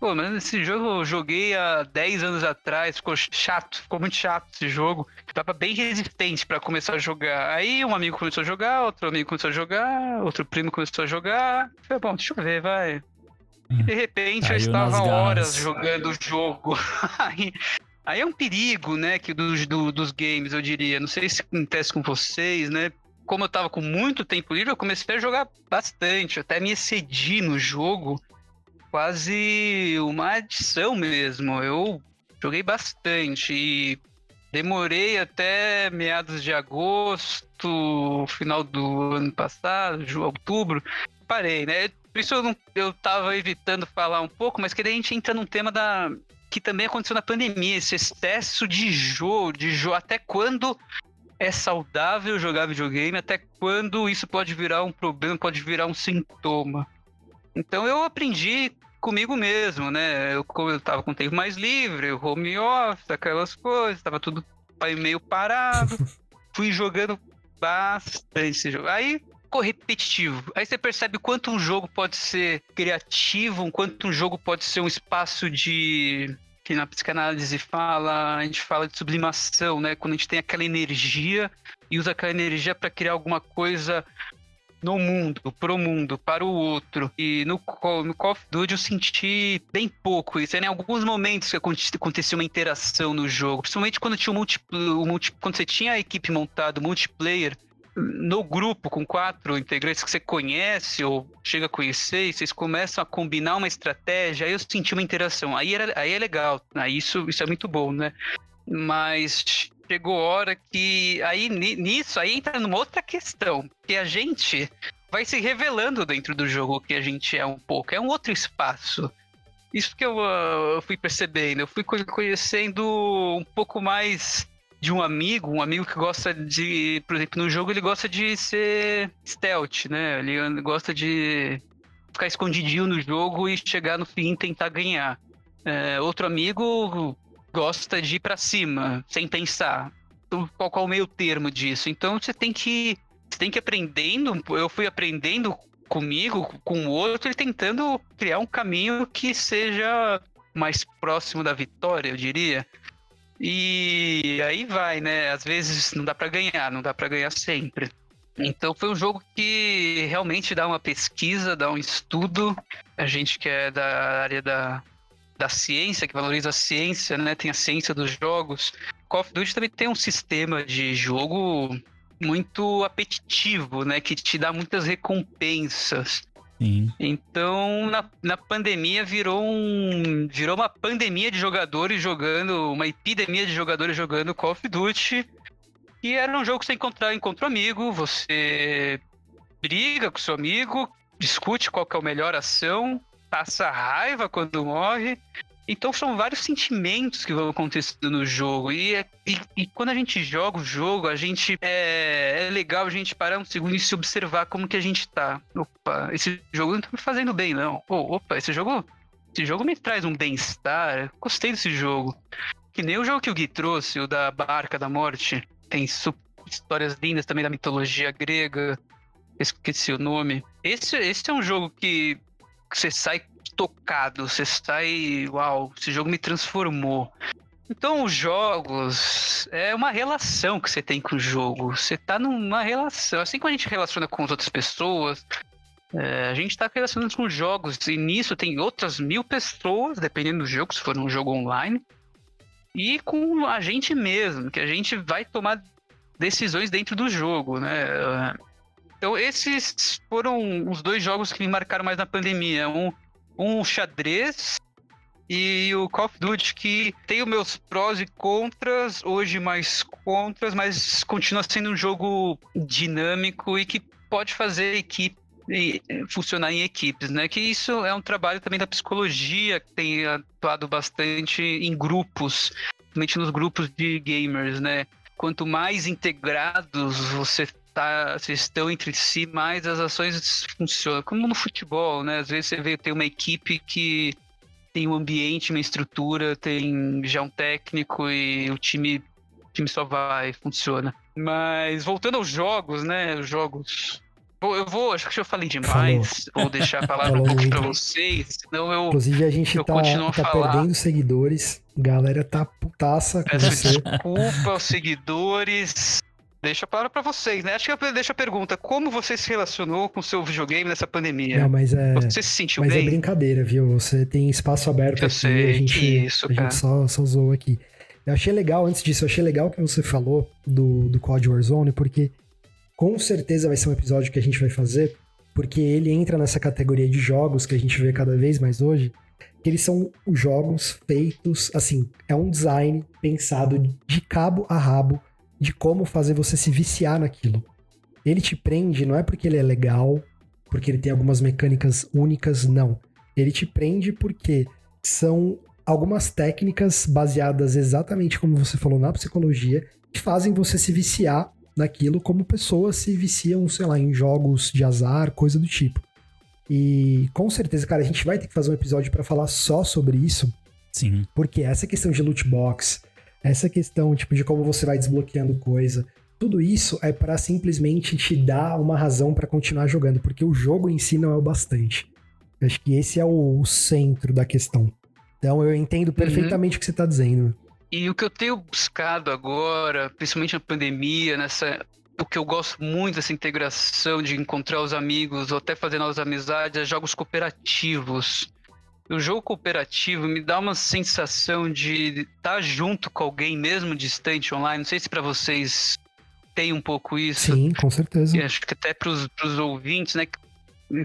Pô, mas esse jogo eu joguei há 10 anos atrás, ficou chato, ficou muito chato esse jogo. tava bem resistente para começar a jogar. Aí um amigo começou a jogar, outro amigo começou a jogar, outro primo começou a jogar. Falei, bom, deixa eu ver, vai. E de repente Caiu eu estava horas jogando o jogo. aí, aí, é um perigo, né, que dos, do, dos games, eu diria. Não sei se acontece com vocês, né? Como eu tava com muito tempo livre, eu comecei a jogar bastante. até me excedi no jogo quase uma adição mesmo. Eu joguei bastante e demorei até meados de agosto, final do ano passado, outubro, parei, né? Por isso eu, não, eu tava evitando falar um pouco, mas queria a gente entrar num tema da que também aconteceu na pandemia, esse excesso de jogo, de jogo, até quando é saudável jogar videogame, até quando isso pode virar um problema, pode virar um sintoma. Então eu aprendi comigo mesmo, né? Eu, eu tava com tempo mais livre, home office, aquelas coisas, tava tudo meio parado. fui jogando bastante esse jogo. Aí ficou repetitivo. Aí você percebe quanto um jogo pode ser criativo, quanto um jogo pode ser um espaço de que na psicanálise fala, a gente fala de sublimação, né? Quando a gente tem aquela energia e usa aquela energia para criar alguma coisa no mundo, pro mundo, para o outro. E no, no Call of Duty eu senti bem pouco isso. Em alguns momentos que acontecia uma interação no jogo, principalmente quando tinha o multi, o multi, quando você tinha a equipe montada, multiplayer, no grupo com quatro integrantes que você conhece ou chega a conhecer, e vocês começam a combinar uma estratégia, aí eu senti uma interação. Aí, era, aí é legal, aí isso, isso é muito bom, né? Mas chegou hora que aí nisso aí entra numa outra questão, que a gente vai se revelando dentro do jogo que a gente é um pouco, é um outro espaço. Isso que eu, uh, fui percebendo, eu fui conhecendo um pouco mais de um amigo, um amigo que gosta de, por exemplo, no jogo ele gosta de ser stealth, né? Ele gosta de ficar escondidinho no jogo e chegar no fim e tentar ganhar. É, outro amigo gosta de ir para cima, sem pensar. Então, qual, qual é o meio termo disso? Então você tem que você tem que ir aprendendo. Eu fui aprendendo comigo, com o outro, e tentando criar um caminho que seja mais próximo da vitória, eu diria. E aí vai, né? Às vezes não dá para ganhar, não dá para ganhar sempre. Então foi um jogo que realmente dá uma pesquisa, dá um estudo. A gente que é da área da, da ciência, que valoriza a ciência, né? Tem a ciência dos jogos. Call of Duty também tem um sistema de jogo muito apetitivo, né? Que te dá muitas recompensas. Sim. Então, na, na pandemia virou um virou uma pandemia de jogadores jogando, uma epidemia de jogadores jogando Call of Duty. E era um jogo que você encontrar, encontra um amigo, você briga com seu amigo, discute qual que é a melhor ação, passa raiva quando morre, Então são vários sentimentos que vão acontecendo no jogo. E, é, e, e quando a gente joga o jogo, a gente é, é, legal a gente parar um segundo e se observar como que a gente tá. Opa, esse jogo não tá me fazendo bem, não. Opa, esse jogo. Esse jogo me traz um bem-estar. Gostei desse jogo. Que nem o jogo que o Gui trouxe, o da Barca da Morte. Tem histórias lindas também da mitologia grega. Esqueci o nome. Esse, esse é um jogo que você sai tocado, você sai, uau, esse jogo me transformou. Então, os jogos é uma relação que você tem com o jogo. Você tá numa relação. Assim como a gente relaciona com as outras pessoas, é, a gente tá relacionando com os jogos. E nisso tem outras mil pessoas, dependendo do jogo, se for um jogo online. E com a gente mesmo, que a gente vai tomar decisões dentro do jogo, né? Então, esses foram os dois jogos que me marcaram mais na pandemia. Um um xadrez e o Call of Duty que tem os meus prós e contras, hoje mais contras, mas continua sendo um jogo dinâmico e que pode fazer equipe funcionar em equipes, né? Que isso é um trabalho também da psicologia, que tem atuado bastante em grupos, principalmente nos grupos de gamers, né? Quanto mais integrados você tá, vocês estão entre si, mais as ações funcionam. Como no futebol, né? Às vezes você vê tem uma equipe que tem um ambiente, uma estrutura, tem já um técnico e o time, o time só vai, funciona. Mas voltando aos jogos, né? Os jogos. Eu vou, acho que eu falei demais. Falou. Vou deixar a palavra Falou um pouquinho para vocês. Senão eu. Inclusive, a gente tá, tá perdendo seguidores. Galera tá putaça com Peço você. Desculpa aos seguidores. Deixa para para vocês, né? Acho que eu deixo a pergunta: como você se relacionou com o seu videogame nessa pandemia? Não, mas é. Você se sentiu mas bem? Mas é brincadeira, viu? Você tem espaço aberto eu aqui. Sei, a gente, isso, a gente só, só zoou aqui. Eu achei legal, antes disso, eu achei legal que você falou do, do COD Warzone, porque com certeza vai ser um episódio que a gente vai fazer, porque ele entra nessa categoria de jogos que a gente vê cada vez mais hoje, que eles são jogos feitos, assim, é um design pensado de cabo a rabo de como fazer você se viciar naquilo. Ele te prende não é porque ele é legal, porque ele tem algumas mecânicas únicas, não. Ele te prende porque são algumas técnicas baseadas exatamente como você falou na psicologia que fazem você se viciar naquilo como pessoas se viciam, sei lá, em jogos de azar, coisa do tipo. E com certeza, cara, a gente vai ter que fazer um episódio para falar só sobre isso. Sim. Porque essa questão de loot box, essa questão, tipo, de como você vai desbloqueando coisa, tudo isso é para simplesmente te dar uma razão para continuar jogando, porque o jogo em si não é o bastante. Eu acho que esse é o, o, centro da questão. Então eu entendo uhum. perfeitamente uhum. o que você tá dizendo. E o que eu tenho buscado agora, principalmente na pandemia, nessa o que eu gosto muito dessa integração de encontrar os amigos ou até fazer novas amizades é jogos cooperativos o jogo cooperativo me dá uma sensação de estar tá junto com alguém mesmo distante online. Não sei se para vocês tem um pouco isso. Sim, com certeza. E acho que até para os ouvintes, né?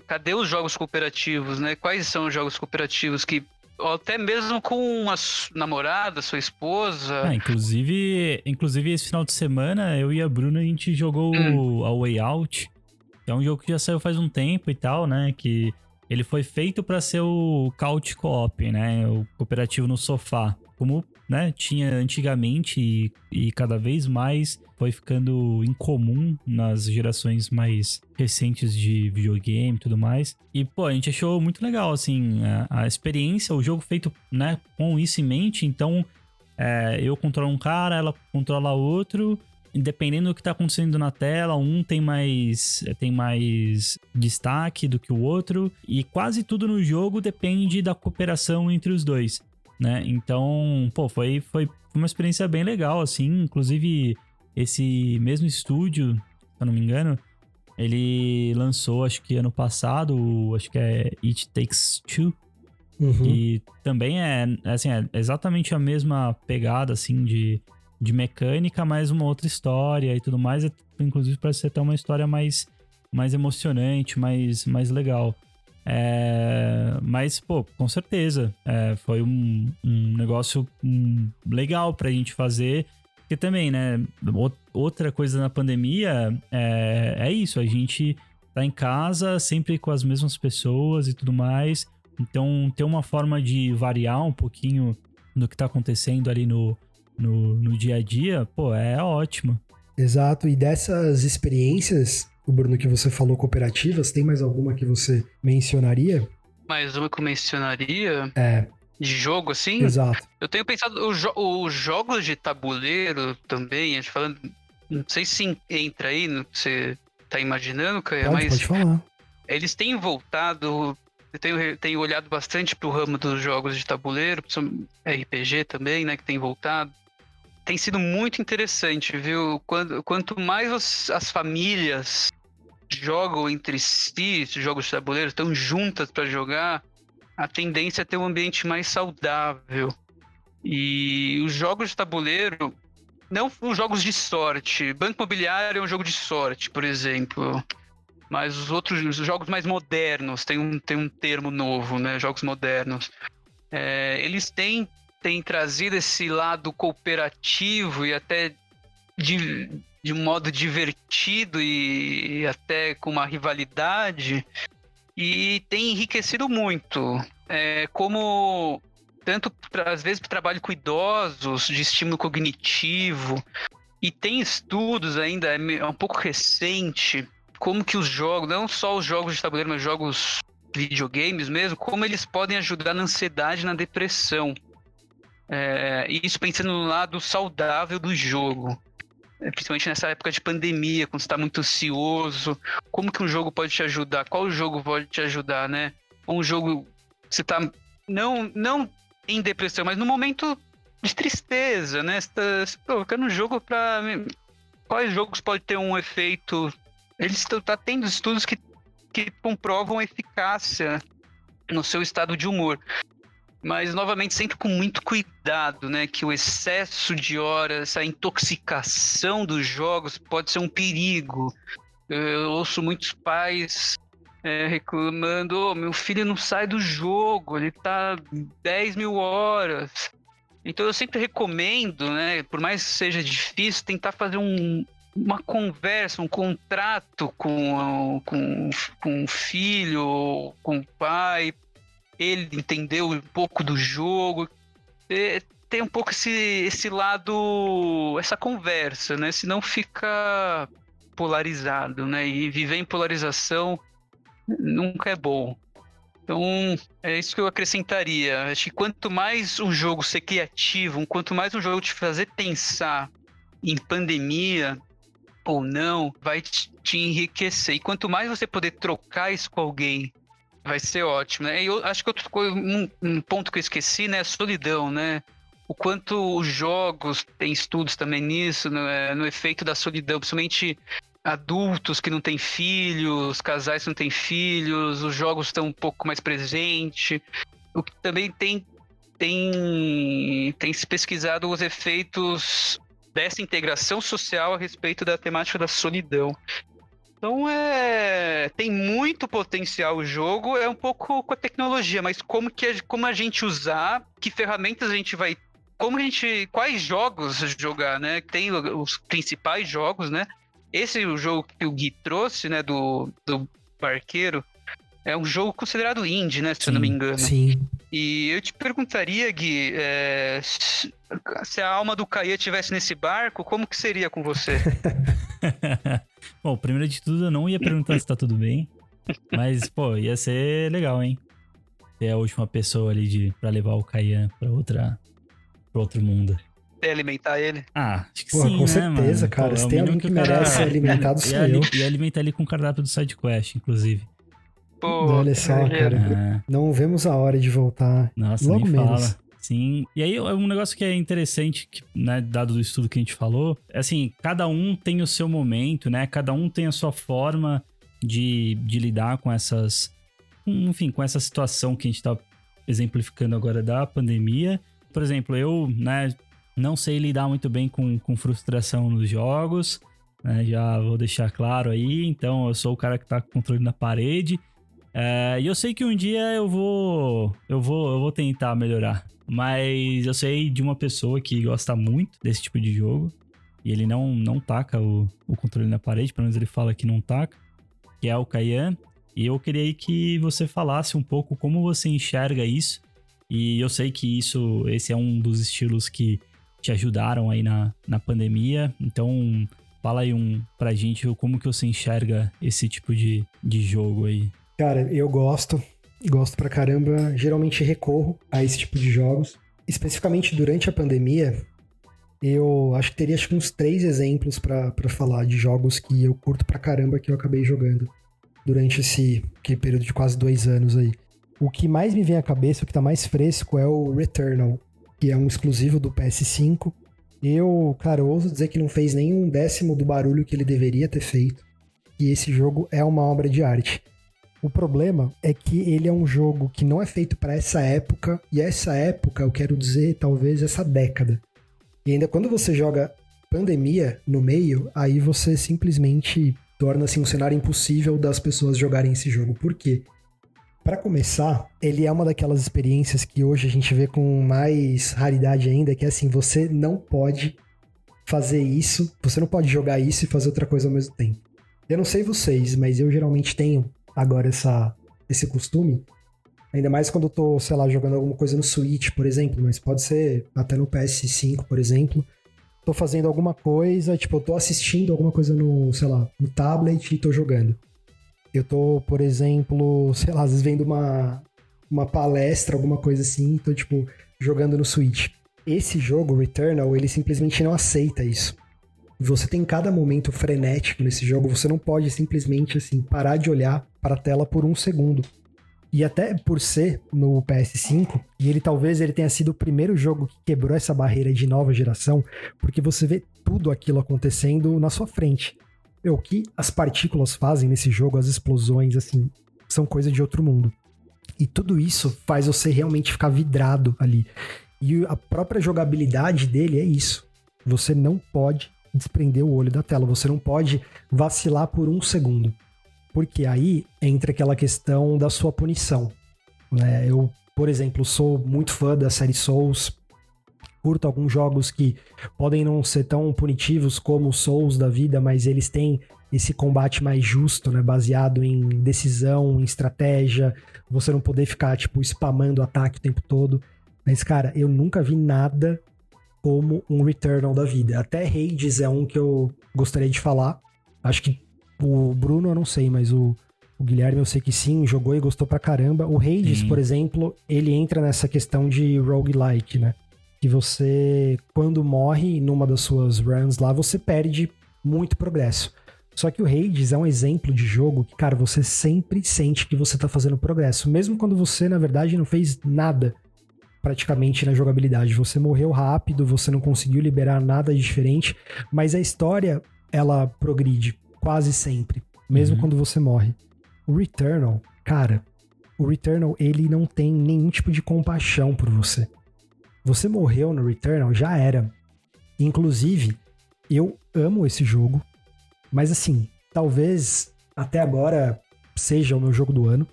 Cadê os jogos cooperativos, né? Quais são os jogos cooperativos que até mesmo com a namorada, sua esposa. Ah, inclusive, inclusive esse final de semana eu e a Bruna a gente jogou hum. a Way Out, que é um jogo que já saiu faz um tempo e tal, né? Que ele foi feito para ser o couch co-op, né? O cooperativo no sofá. Como né, tinha antigamente e, e, cada vez mais foi ficando incomum nas gerações mais recentes de videogame e tudo mais. E, pô, a gente achou muito legal, assim, a, a experiência, o jogo feito, né, com isso em mente. Então, é, eu controlo um cara, ela controla outro dependendo do que está acontecendo na tela, um tem mais tem mais destaque do que o outro e quase tudo no jogo depende da cooperação entre os dois, né? Então, pô, foi foi uma experiência bem legal assim, inclusive esse mesmo estúdio, se eu não me engano, ele lançou acho que ano passado, acho que é It Takes Two, Uhum. E também é, assim, é exatamente a mesma pegada, assim, de de mecânica, mas uma outra história e tudo mais. Inclusive, parece ser até uma história mais, mais emocionante, mais, mais legal. É, mas, pô, com certeza, é, foi um, um negócio um, legal pra gente fazer. Porque também, né, outra coisa na pandemia é, é isso, a gente tá em casa sempre com as mesmas pessoas e tudo mais. Então, ter uma forma de variar um pouquinho do que tá acontecendo ali no, no, no dia a dia, pô, é ótimo. Exato, e dessas experiências, o Bruno, que você falou cooperativas, tem mais alguma que você mencionaria? Mais uma que eu mencionaria? É. De jogo, assim? Exato. Eu tenho pensado, os, jo os jogos de tabuleiro também, a gente falando, não sei se entra aí no que você tá imaginando, Caia, mas... Pode falar. Eles têm voltado eu tenho, tenho olhado bastante pro ramo dos jogos de tabuleiro, RPG também, né, que tem voltado. Tem sido muito interessante, viu? Quanto, quanto mais os, as famílias jogam entre si, jogos de tabuleiro, estão juntas para jogar, a tendência é ter um ambiente mais saudável. E os jogos de tabuleiro, não os jogos de sorte. Banco Imobiliário é um jogo de sorte, por exemplo. Mas os outros os jogos mais modernos, tem um, tem um termo novo, né? Jogos modernos. É, eles têm, têm trazido esse lado cooperativo e até de, de um modo divertido e, até com uma rivalidade e tem enriquecido muito. É, como tanto às vezes trabalho com idosos, de estímulo cognitivo, e tem estudos ainda, é, é um pouco recente, como que os jogos, não só os jogos de tabuleiro, mas jogos videogames mesmo, como eles podem ajudar na ansiedade, na depressão. É, isso pensando no lado saudável do jogo. É, principalmente nessa época de pandemia, quando você está muito ansioso. Como que um jogo pode te ajudar? Qual jogo pode te ajudar, né? Um jogo você está não, não em depressão, mas no momento de tristeza, né? Você tá, você colocando um jogo para quais jogos pode ter um efeito eles estão tá tendo estudos que, que comprovam a eficácia no seu estado de humor. Mas, novamente, sempre com muito cuidado, né? Que o excesso de horas, a intoxicação dos jogos pode ser um perigo. Eu ouço muitos pais é, reclamando: oh, meu filho não sai do jogo, ele tá 10 mil horas. Então eu sempre recomendo, né, por mais que seja difícil, tentar fazer um, uma conversa, um contrato com, com, com o filho, com o pai, ele entendeu um pouco do jogo. É, tem um pouco esse, esse lado, essa conversa, né? Senão fica polarizado, né? E viver em polarização nunca é bom. Então, é isso que eu acrescentaria. Acho que quanto mais um jogo ser criativo, quanto mais um jogo te fazer pensar em pandemia, ou não, vai te enriquecer. E quanto mais você poder trocar isso com alguém, vai ser ótimo, né? E eu acho que outro, um, um ponto que eu esqueci, né? É solidão, né? O quanto os jogos, tem estudos também nisso, no, é, no efeito da solidão, principalmente adultos que não têm filhos, casais que não têm filhos, os jogos estão um pouco mais presentes. O que também tem tem, tem se pesquisado os efeitos dessa integração social a respeito da temática da solidão. Então é tem muito potencial o jogo, é um pouco com a tecnologia, mas como que como a gente usar, que ferramentas a gente vai, como a gente, quais jogos jogar, né? Tem os principais jogos, né? Esse é o jogo que o Gui trouxe, né, do, do barqueiro, é um jogo considerado indie, né, se sim, eu não me engano. Sim. E eu te perguntaria, Gui, é, se a alma do Caia estivesse nesse barco, como que seria com você? Bom, primeiro de tudo, eu não ia perguntar se tá tudo bem. Mas, pô, ia ser legal, hein? Ser a última pessoa ali de, pra levar o Caian pra, outra, pra outro mundo. E alimentar ele? Ah, acho que Pô, sim, com né, certeza, mano? cara. Pô, se é o tem alguém que que o cara- merece ser alimentado, sou eu. E alimentar ele com o cardápio do SideQuest, inclusive. Pô, Olha só, cara. É. Não vemos a hora de voltar. Nossa, Logo nem menos. fala. Sim. E aí, um negócio que é interessante, que, né, dado do estudo que a gente falou, é assim, cada um tem o seu momento, né? Cada um tem a sua forma de, de lidar com essas... Enfim, com essa situação que a gente tá exemplificando agora da pandemia. Por exemplo, eu, né, não sei lidar muito bem com, com frustração nos jogos, né? Já vou deixar claro aí. Então, eu sou o cara que tá com o controle na parede. É, e eu sei que um dia eu vou, eu vou, eu vou tentar melhorar. Mas eu sei de uma pessoa que gosta muito desse tipo de jogo. E ele não, não taca o, o controle na parede, pelo menos ele fala que não taca. Que é o Kayan. E eu queria que você falasse um pouco como você enxerga isso. E eu sei que isso, esse é um dos estilos que te ajudaram aí na, na pandemia. Então, fala aí um pra gente como que você enxerga esse tipo de, de jogo aí. Cara, eu gosto, gosto pra caramba. Geralmente recorro a esse tipo de jogos. Especificamente durante a pandemia, eu acho que teria acho que uns três exemplos para falar de jogos que eu curto pra caramba que eu acabei jogando durante esse período de quase dois anos aí. O que mais me vem à cabeça, o que tá mais fresco, é o Returnal, que é um exclusivo do PS5. Eu, cara, eu ouso dizer que não fez nem um décimo do barulho que ele deveria ter feito. E esse jogo é uma obra de arte. O problema é que ele é um jogo que não é feito para essa época, e essa época, eu quero dizer, talvez essa década. E ainda quando você joga pandemia no meio, aí você simplesmente torna-se um cenário impossível das pessoas jogarem esse jogo. Por quê? Para começar, ele é uma daquelas experiências que hoje a gente vê com mais raridade ainda, que é assim, você não pode fazer isso, você não pode jogar isso e fazer outra coisa ao mesmo tempo. Eu não sei vocês, mas eu geralmente tenho agora essa, esse costume, ainda mais quando eu tô, sei lá, jogando alguma coisa no Switch, por exemplo, mas pode ser até no PS5, por exemplo, tô fazendo alguma coisa, tipo, eu tô assistindo alguma coisa no, sei lá, no tablet e tô jogando. Eu tô, por exemplo, sei lá, às vezes vendo uma, uma palestra, alguma coisa assim, tô, tipo, jogando no Switch. Esse jogo, Returnal, ele simplesmente não aceita isso. Você tem cada momento frenético nesse jogo, você não pode simplesmente, assim, parar de olhar para a tela por um segundo. E até por ser no PS5, e ele talvez ele tenha sido o primeiro jogo que quebrou essa barreira de nova geração, porque você vê tudo aquilo acontecendo na sua frente. O que as partículas fazem nesse jogo, as explosões, assim, são coisa de outro mundo. E tudo isso faz você realmente ficar vidrado ali. E a própria jogabilidade dele é isso. Você não pode desprender o olho da tela, você não pode vacilar por um segundo. Porque aí entra aquela questão da sua punição. Né? Eu, por exemplo, sou muito fã da série Souls, curto alguns jogos que podem não ser tão punitivos como Souls da vida, mas eles têm esse combate mais justo, né, baseado em decisão, em estratégia, você não poder ficar tipo spamando ataque o tempo todo. Mas cara, eu nunca vi nada como um Returnal da vida. Até Hades é um que eu gostaria de falar. Acho que o Bruno eu não sei, mas o, o Guilherme eu sei que sim, jogou e gostou pra caramba. O Hades, sim. por exemplo, ele entra nessa questão de roguelike, né? Que você, quando morre numa das suas runs lá, você perde muito progresso. Só que o Hades é um exemplo de jogo que, cara, você sempre sente que você tá fazendo progresso. Mesmo quando você, na verdade, não fez nada praticamente na jogabilidade. Você morreu rápido, você não conseguiu liberar nada diferente, mas a história, ela progride quase sempre, mesmo uhum. quando você morre. O Returnal, cara, o Returnal ele não tem nenhum tipo de compaixão por você. Você morreu no Returnal, já era. Inclusive, eu amo esse jogo, mas assim, talvez até agora seja o meu jogo do ano.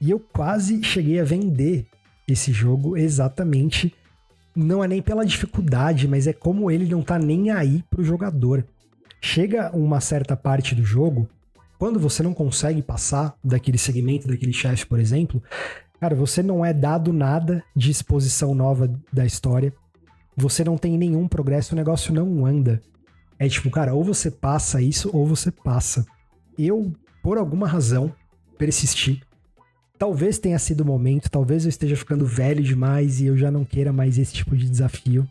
E eu quase cheguei a vender esse jogo exatamente. Não é nem pela dificuldade, mas é como ele não tá nem aí pro jogador. Chega uma certa parte do jogo, quando você não consegue passar daquele segmento, daquele chefe, por exemplo, cara, você não é dado nada de exposição nova da história. Você não tem nenhum progresso, o negócio não anda. É tipo, cara, ou você passa isso ou você passa. Eu, por alguma razão, persisti. Talvez tenha sido o momento, talvez eu esteja ficando velho demais e eu já não queira mais esse tipo de desafio.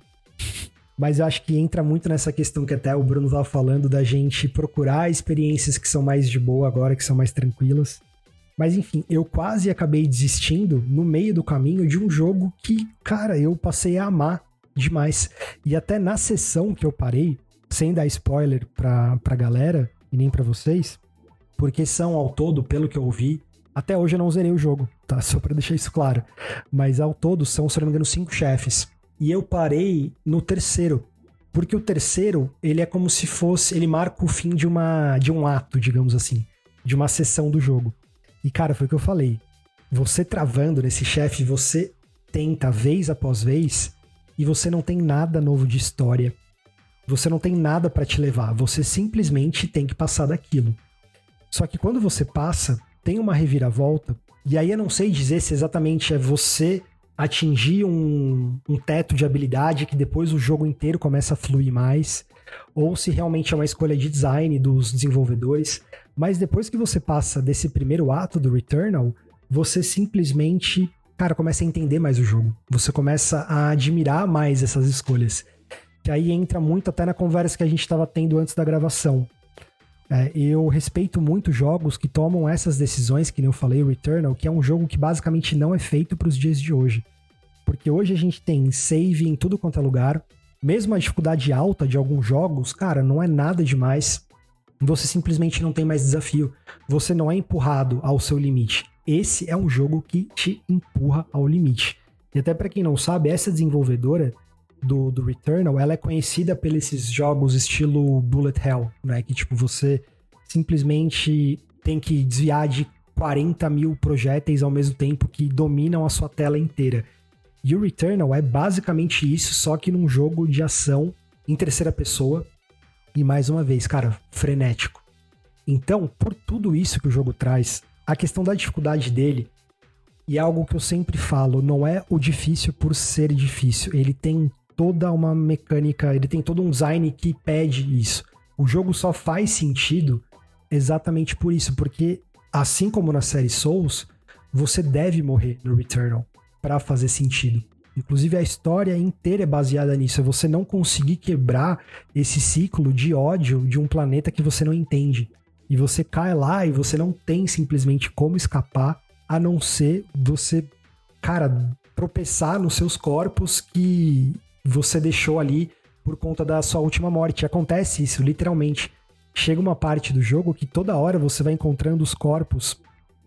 Mas eu acho que entra muito nessa questão que até o Bruno estava falando da gente procurar experiências que são mais de boa agora, que são mais tranquilas. Mas enfim, eu quase acabei desistindo no meio do caminho de um jogo que, cara, eu passei a amar demais. E até na sessão que eu parei, sem dar spoiler pra, pra galera e nem para vocês, porque são ao todo, pelo que eu ouvi, até hoje eu não zerei o jogo, tá? Só pra deixar isso claro. Mas ao todo são, se não me engano, cinco chefes. E eu parei no terceiro. Porque o terceiro, ele é como se fosse. Ele marca o fim de, uma, de um ato, digamos assim. De uma sessão do jogo. E, cara, foi o que eu falei. Você travando nesse chefe, você tenta vez após vez e você não tem nada novo de história. Você não tem nada para te levar. Você simplesmente tem que passar daquilo. Só que quando você passa, tem uma reviravolta, e aí eu não sei dizer se exatamente é você atingir um, um teto de habilidade que depois o jogo inteiro começa a fluir mais, ou se realmente é uma escolha de design dos desenvolvedores. Mas depois que você passa desse primeiro ato do Returnal, você simplesmente, cara, começa a entender mais o jogo. Você começa a admirar mais essas escolhas. Que aí entra muito até na conversa que a gente estava tendo antes da gravação. É, eu respeito muito jogos que tomam essas decisões, que nem eu falei, Returnal, que é um jogo que basicamente não é feito para os dias de hoje. Porque hoje a gente tem save em tudo quanto é lugar. Mesmo a dificuldade alta de alguns jogos, cara, não é nada demais. Você simplesmente não tem mais desafio. Você não é empurrado ao seu limite. Esse é um jogo que te empurra ao limite. E até para quem não sabe, essa desenvolvedora do, do Returnal, ela é conhecida pelos esses jogos estilo Bullet Hell, né? Que tipo, você simplesmente tem que desviar de 40 mil projéteis ao mesmo tempo que dominam a sua tela inteira. E o Returnal é basicamente isso, só que num jogo de ação em terceira pessoa. E mais uma vez, cara, frenético. Então, por tudo isso que o jogo traz, a questão da dificuldade dele, e é algo que eu sempre falo, não é o difícil por ser difícil. Ele tem toda uma mecânica, ele tem todo um design que pede isso. O jogo só faz sentido exatamente por isso, porque assim como na série Souls, você deve morrer no Returnal para fazer sentido. Inclusive a história inteira é baseada nisso, é você não conseguir quebrar esse ciclo de ódio de um planeta que você não entende. E você cai lá e você não tem simplesmente como escapar, a não ser você, cara, tropeçar nos seus corpos que você deixou ali por conta da sua última morte. Acontece isso, literalmente. Chega uma parte do jogo que toda hora você vai encontrando os corpos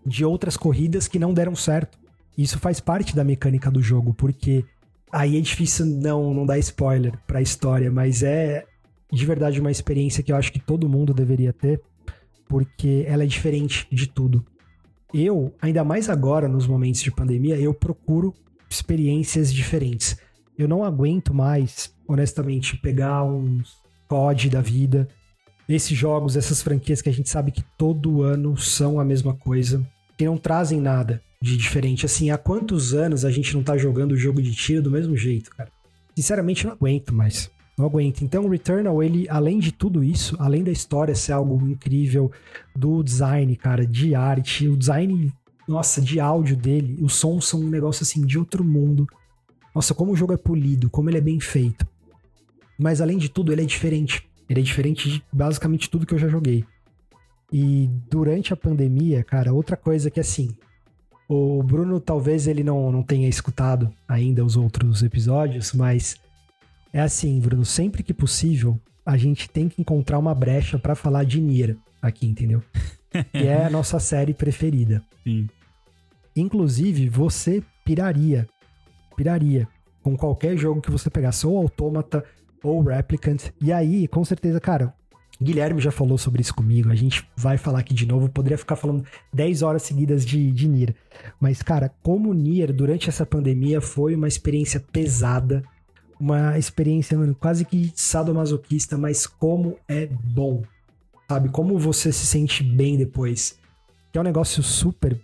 de outras corridas que não deram certo. Isso faz parte da mecânica do jogo, porque aí é difícil não, não dar spoiler pra história, mas é de verdade uma experiência que eu acho que todo mundo deveria ter, porque ela é diferente de tudo. Eu, ainda mais agora nos momentos de pandemia, eu procuro experiências diferentes. Eu não aguento mais, honestamente, pegar uns COD da vida, esses jogos, essas franquias que a gente sabe que todo ano são a mesma coisa, que não trazem nada de diferente. Assim, há quantos anos a gente não tá jogando o jogo de tiro do mesmo jeito, cara? Sinceramente, não aguento mais. Não aguento. Então, o Returnal, ele, além de tudo isso, além da história ser algo incrível, do design, cara, de arte, o design, nossa, de áudio dele, os sons são um negócio assim de outro mundo. Nossa, como o jogo é polido, como ele é bem feito. Mas além de tudo, ele é diferente. Ele é diferente de basicamente tudo que eu já joguei. E durante a pandemia, cara, outra coisa que assim, o Bruno talvez ele não, não tenha escutado ainda os outros episódios, mas é assim, Bruno, sempre que possível, a gente tem que encontrar uma brecha para falar de Nier aqui, entendeu? que é a nossa série preferida. Sim. Inclusive, você piraria piraria com qualquer jogo que você pegasse, ou Automata ou Replicant. E aí, com certeza, cara, Guilherme já falou sobre isso comigo, a gente vai falar aqui de novo, poderia ficar falando 10 horas seguidas de, de Nier. Mas, cara, como Nier durante essa pandemia foi uma experiência pesada, uma experiência mano, quase que sadomasoquista, mas como é bom, sabe? Como você se sente bem depois. Que é um negócio super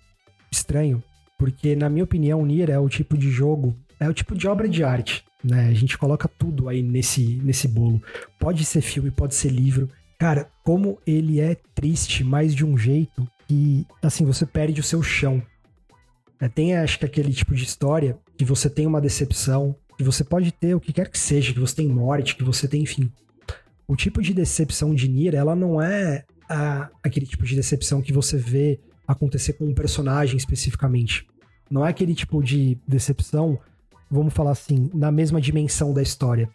estranho, porque, na minha opinião, Nier é o tipo de jogo é o tipo de obra de arte, né? A gente coloca tudo aí nesse, nesse bolo. Pode ser filme, pode ser livro. Cara, como ele é triste, mais de um jeito que, assim, você perde o seu chão. É, tem, acho que, aquele tipo de história que você tem uma decepção, que você pode ter o que quer que seja, que você tem morte, que você tem, enfim. O tipo de decepção de Nier, ela não é a, aquele tipo de decepção que você vê acontecer com um personagem especificamente. Não é aquele tipo de decepção vamos falar assim, na mesma dimensão da história.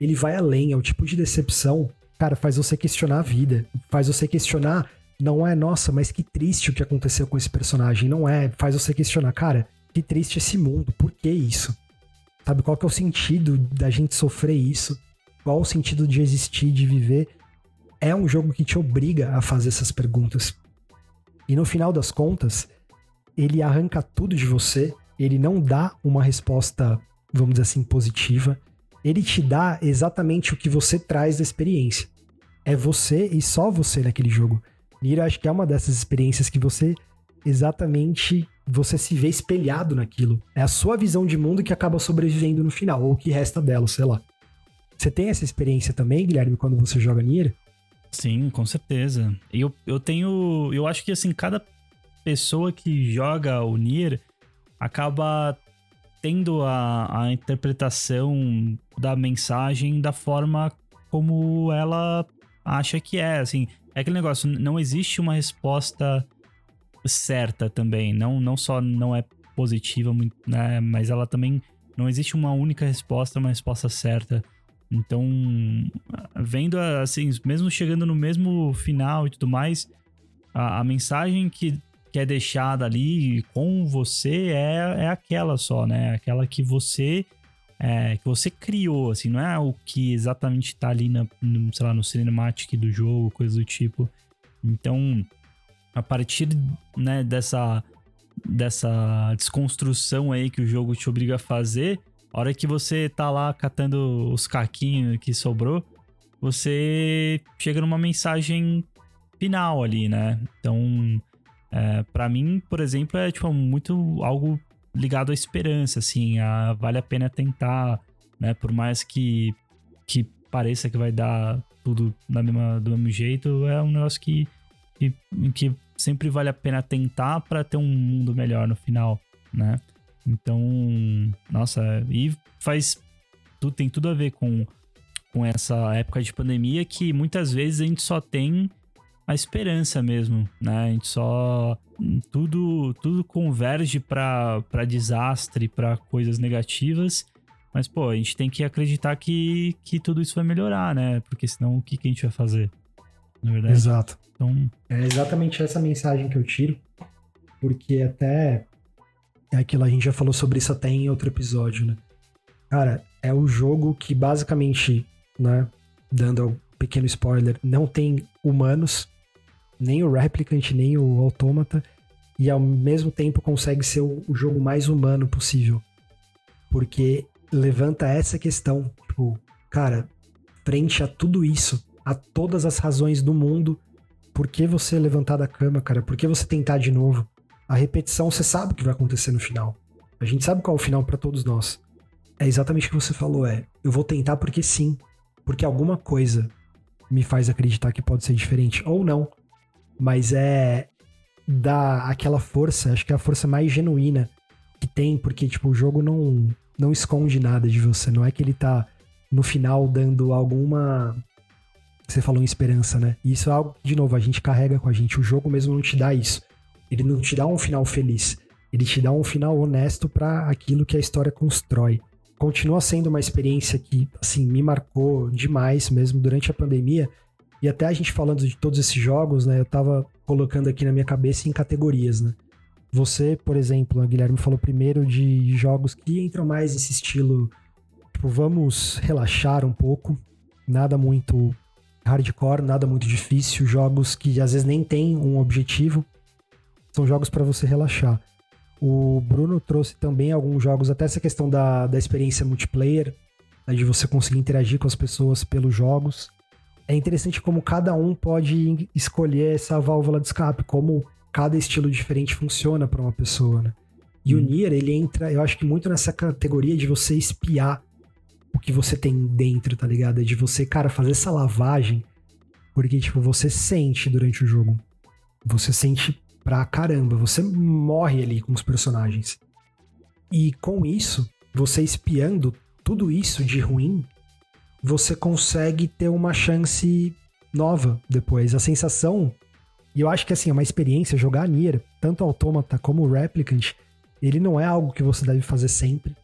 Ele vai além, é o tipo de decepção, cara, faz você questionar a vida, faz você questionar, não é, nossa, mas que triste o que aconteceu com esse personagem, não é, faz você questionar, cara, que triste esse mundo, por que isso? Sabe, qual que é o sentido da gente sofrer isso? Qual o sentido de existir, de viver? É um jogo que te obriga a fazer essas perguntas. E no final das contas, ele arranca tudo de você ele não dá uma resposta, vamos dizer assim, positiva. Ele te dá exatamente o que você traz da experiência. É você e só você naquele jogo. Nier acho que é uma dessas experiências que você exatamente você se vê espelhado naquilo. É a sua visão de mundo que acaba sobrevivendo no final, ou o que resta dela, sei lá. Você tem essa experiência também, Guilherme, quando você joga Nier? Sim, com certeza. Eu, eu tenho. Eu acho que assim, cada pessoa que joga o Nier acaba tendo a, a interpretação da mensagem da forma como ela acha que é. Assim, é aquele negócio, não existe uma resposta certa também. Não, não só não é positiva, né, mas ela também. Não existe uma única resposta, uma resposta certa. Então, vendo assim, mesmo chegando no mesmo final e tudo mais, a, a mensagem que, que é deixada ali com você é, é aquela só, né? Aquela que você é, que você criou, assim, não é o que exatamente tá ali na, no, sei lá, no cinematic do jogo, coisa do tipo. Então, a partir né, dessa, dessa desconstrução aí que o jogo te obriga a fazer, a hora que você tá lá catando os caquinhos que sobrou, você chega numa mensagem final ali, né? Então, é, para mim, por exemplo, é tipo muito algo ligado à esperança, assim, a, vale a pena tentar, né? Por mais que, que pareça que vai dar tudo da mesma, do mesmo jeito, é um negócio que, que, que sempre vale a pena tentar para ter um mundo melhor no final, né? Então, nossa, e faz tudo tem tudo a ver com com essa época de pandemia que muitas vezes a gente só tem a esperança mesmo, né? A gente só tudo tudo converge para para desastre, para coisas negativas. Mas pô, a gente tem que acreditar que, que tudo isso vai melhorar, né? Porque senão o que, que a gente vai fazer? Na é verdade. Exato. Então, é exatamente essa mensagem que eu tiro, porque até é aquilo, a gente já falou sobre isso até em outro episódio, né? Cara, é o jogo que basicamente, né, dando um pequeno spoiler, não tem humanos, nem o Replicant, nem o Autômata, e ao mesmo tempo consegue ser o, jogo mais humano possível. Porque levanta essa questão, tipo, cara, frente a tudo isso, a todas as razões do mundo, por que você levantar da cama, cara? Por que você tentar de novo? A repetição, você sabe o que vai acontecer no final. A gente sabe qual é o final para todos nós. É exatamente o que você falou, é, eu vou tentar porque sim, porque alguma coisa me faz acreditar que pode ser diferente ou não. Mas é dar aquela força, acho que é a força mais genuína que tem, porque tipo, o jogo não não esconde nada de você, não é que ele tá no final dando alguma você falou em esperança, né? E isso é algo que, de novo, a gente carrega com a gente. O jogo mesmo não te dá isso. Ele não te dá um final feliz. Ele te dá um final honesto para aquilo que a história constrói. Continua sendo uma experiência que, assim, me marcou demais mesmo durante a pandemia. E até a gente falando de todos esses jogos, né? Eu tava colocando aqui na minha cabeça em categorias, né? Você, por exemplo, a Guilherme falou primeiro de jogos que entram mais nesse estilo, tipo, vamos relaxar um pouco, nada muito hardcore, nada muito difícil, jogos que às vezes nem tem um objetivo, são jogos para você relaxar. O Bruno trouxe também alguns jogos, até essa questão da, da experiência multiplayer, né, de você conseguir interagir com as pessoas pelos jogos. É interessante como cada um pode escolher essa válvula de escape, como cada estilo diferente funciona para uma pessoa, né? E hum. o Nier, ele entra, eu acho que muito nessa categoria de você espiar o que você tem dentro, tá ligado? É de você, cara, fazer essa lavagem, porque, tipo, você sente durante o jogo. Você sente pra caramba. Você morre ali com os personagens. E com isso, você espiando tudo isso de ruim, você consegue ter uma chance nova depois. A sensação. E eu acho que assim, é uma experiência jogar Nier, tanto Autômata como Replicant, ele não é algo que você deve fazer sempre.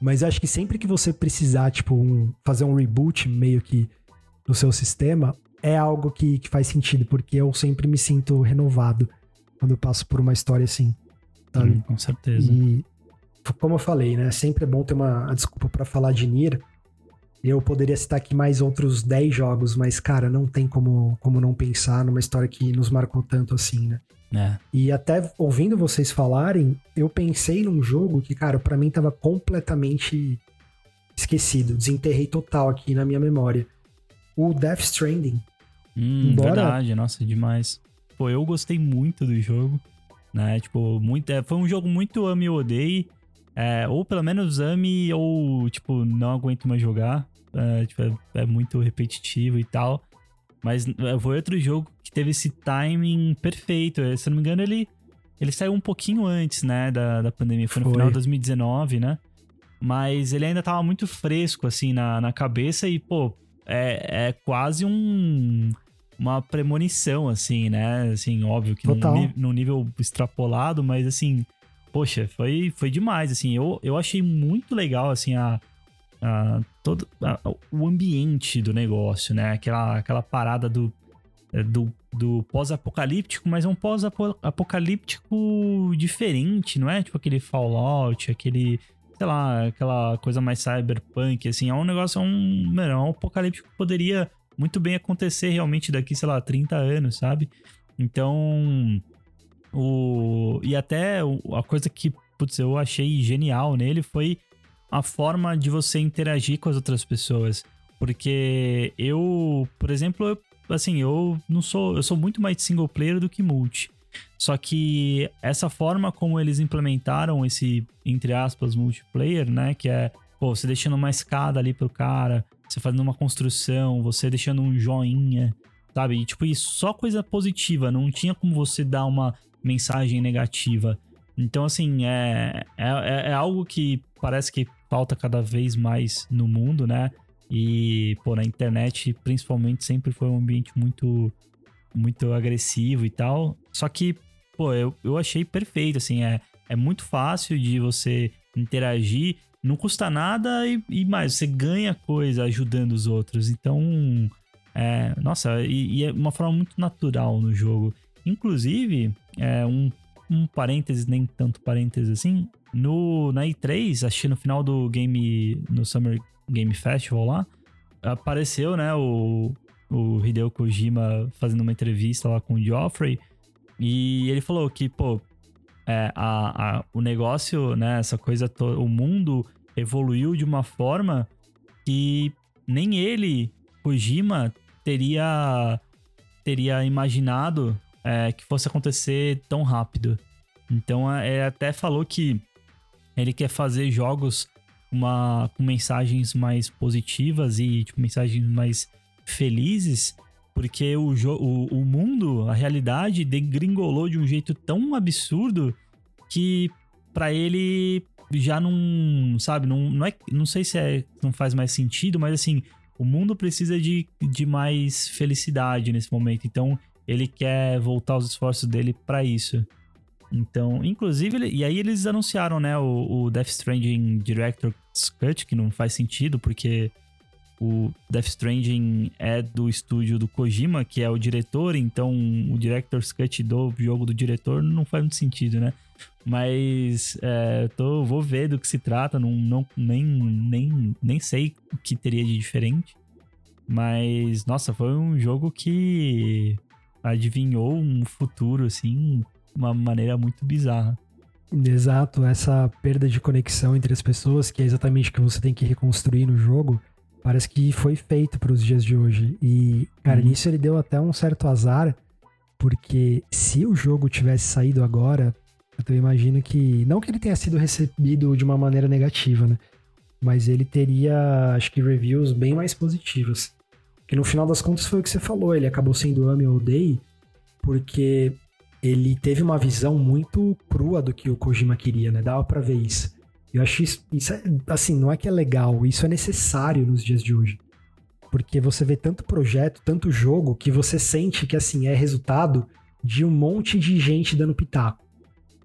Mas acho que sempre que você precisar, tipo, um, fazer um reboot meio que no seu sistema, é algo que, que faz sentido, porque eu sempre me sinto renovado quando eu passo por uma história assim. Sabe? Hum, com certeza. E como eu falei, né? Sempre é bom ter uma desculpa para falar de Nier. Eu poderia citar aqui mais outros 10 jogos, mas, cara, não tem como, como não pensar numa história que nos marcou tanto assim, né? É. E até ouvindo vocês falarem, eu pensei num jogo que, cara, para mim tava completamente esquecido. Desenterrei total aqui na minha memória. O Death Stranding. Hum, Embora... verdade, nossa, demais. Pô, eu gostei muito do jogo, né? Tipo, muito, é, foi um jogo muito ame ou odeie. É, ou pelo menos ame ou, tipo, não aguento mais jogar. É, tipo, é, é, muito repetitivo e tal. Mas é, foi outro jogo que teve esse timing perfeito. Se não me engano, ele, ele saiu um pouquinho antes, né, da, da pandemia. Foi no foi. final de 2019, né? Mas ele ainda tava muito fresco, assim, na, na cabeça. E, pô, é, é quase um uma premonição, assim, né? Assim, óbvio que num, num, nível extrapolado, mas assim, poxa, foi, foi demais, assim. Eu, eu achei muito legal, assim, a, a todo a, o ambiente do negócio, né? Aquela, aquela parada do, é, do, do pós-apocalíptico, mas é um pós-apocalíptico diferente, não é? Tipo aquele Fallout, aquele sei lá, aquela coisa mais cyberpunk, assim, é um negócio, é um, mano, é um apocalíptico que poderia muito bem acontecer realmente daqui, sei lá, 30 anos, sabe? Então, o e até a coisa que, putz, eu achei genial nele foi a forma de você interagir com as outras pessoas. Porque eu, por exemplo, eu, assim, eu não sou, eu sou muito mais single player do que multi. Só que essa forma como eles implementaram esse, entre aspas, multiplayer, né? Que é, pô, você deixando uma escada ali pro cara, você fazendo uma construção, você deixando um joinha, sabe? E, tipo, isso só coisa positiva, não tinha como você dar uma mensagem negativa. Então, assim, é, é, é algo que parece que falta cada vez mais no mundo, né? E, pô, na internet, principalmente, sempre foi um ambiente muito, muito agressivo e tal. Só que, pô, eu, eu achei perfeito, assim, é, é muito fácil de você interagir não custa nada e, e mais, você ganha coisa ajudando os outros. Então, é, nossa, e, e, é uma forma muito natural no jogo. Inclusive, é, um, um parênteses, nem tanto parênteses assim, no, na E3, acho que no final do game, no Summer Game Festival lá, apareceu, né, o, o Hideo Kojima fazendo uma entrevista lá com o Geoffrey, e ele falou que, pô, é, a, a, o negócio, né, essa coisa, o mundo evoluiu de uma forma que nem ele, Kojima, teria, teria imaginado é, que fosse acontecer tão rápido. Então, é, ele até falou que ele quer fazer jogos uma, com mensagens mais positivas e tipo, mensagens mais felizes, porque o, o, o mundo, a realidade, degringolou de um jeito tão absurdo que para ele já não, sabe, não, não, é, não sei se é, não faz mais sentido, mas assim, o mundo precisa de, de mais felicidade nesse momento, então ele quer voltar os esforços dele para isso. Então, inclusive, ele, e aí eles anunciaram, né, o, o Death Stranding Director's Cut, que não faz sentido, porque o Death Stranding é do estúdio do Kojima, que é o diretor, então o Director's Cut do jogo do diretor não faz muito sentido, né? Mas é, tô, vou ver do que se trata, não, não, nem, nem, nem sei o que teria de diferente. Mas, nossa, foi um jogo que adivinhou um futuro, assim, de uma maneira muito bizarra. Exato, essa perda de conexão entre as pessoas, que é exatamente o que você tem que reconstruir no jogo, parece que foi feito para os dias de hoje. E, cara, uhum. nisso ele deu até um certo azar, porque se o jogo tivesse saído agora, eu imagino que. Não que ele tenha sido recebido de uma maneira negativa, né? Mas ele teria, acho que, reviews bem mais positivas. Que no final das contas foi o que você falou, ele acabou sendo Ame ou Day, porque ele teve uma visão muito crua do que o Kojima queria, né? Dava pra ver isso. Eu acho isso, isso é, assim, não é que é legal, isso é necessário nos dias de hoje. Porque você vê tanto projeto, tanto jogo, que você sente que, assim, é resultado de um monte de gente dando pitaco.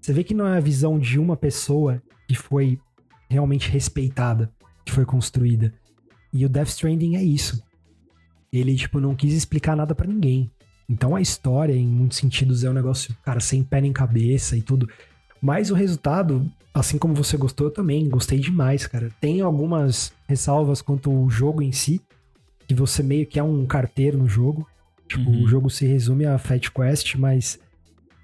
Você vê que não é a visão de uma pessoa que foi realmente respeitada, que foi construída. E o Death Stranding é isso. Ele, tipo, não quis explicar nada para ninguém. Então a história, em muitos sentidos, é um negócio, cara, sem pé nem cabeça e tudo. Mas o resultado, assim como você gostou, eu também gostei demais, cara. Tem algumas ressalvas quanto ao jogo em si, que você meio que é um carteiro no jogo. Tipo, uhum. o jogo se resume a Fat Quest, mas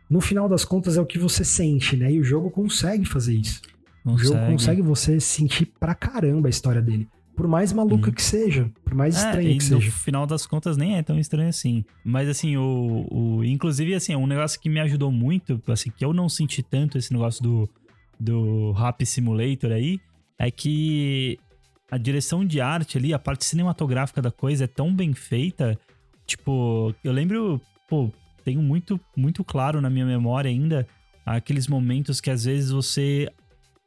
no final das contas é o que você sente, né? E o jogo consegue fazer isso. Consegue. O jogo consegue você sentir pra caramba a história dele. Por mais maluca hum. que seja, por mais é, estranha que seja. No final das contas, nem é tão estranho assim. Mas assim, o, o. Inclusive, assim, um negócio que me ajudou muito, assim, que eu não senti tanto esse negócio do, do Rap Simulator aí, é que a direção de arte ali, a parte cinematográfica da coisa é tão bem feita. Tipo, eu lembro, pô, tenho muito, muito claro na minha memória ainda aqueles momentos que às vezes você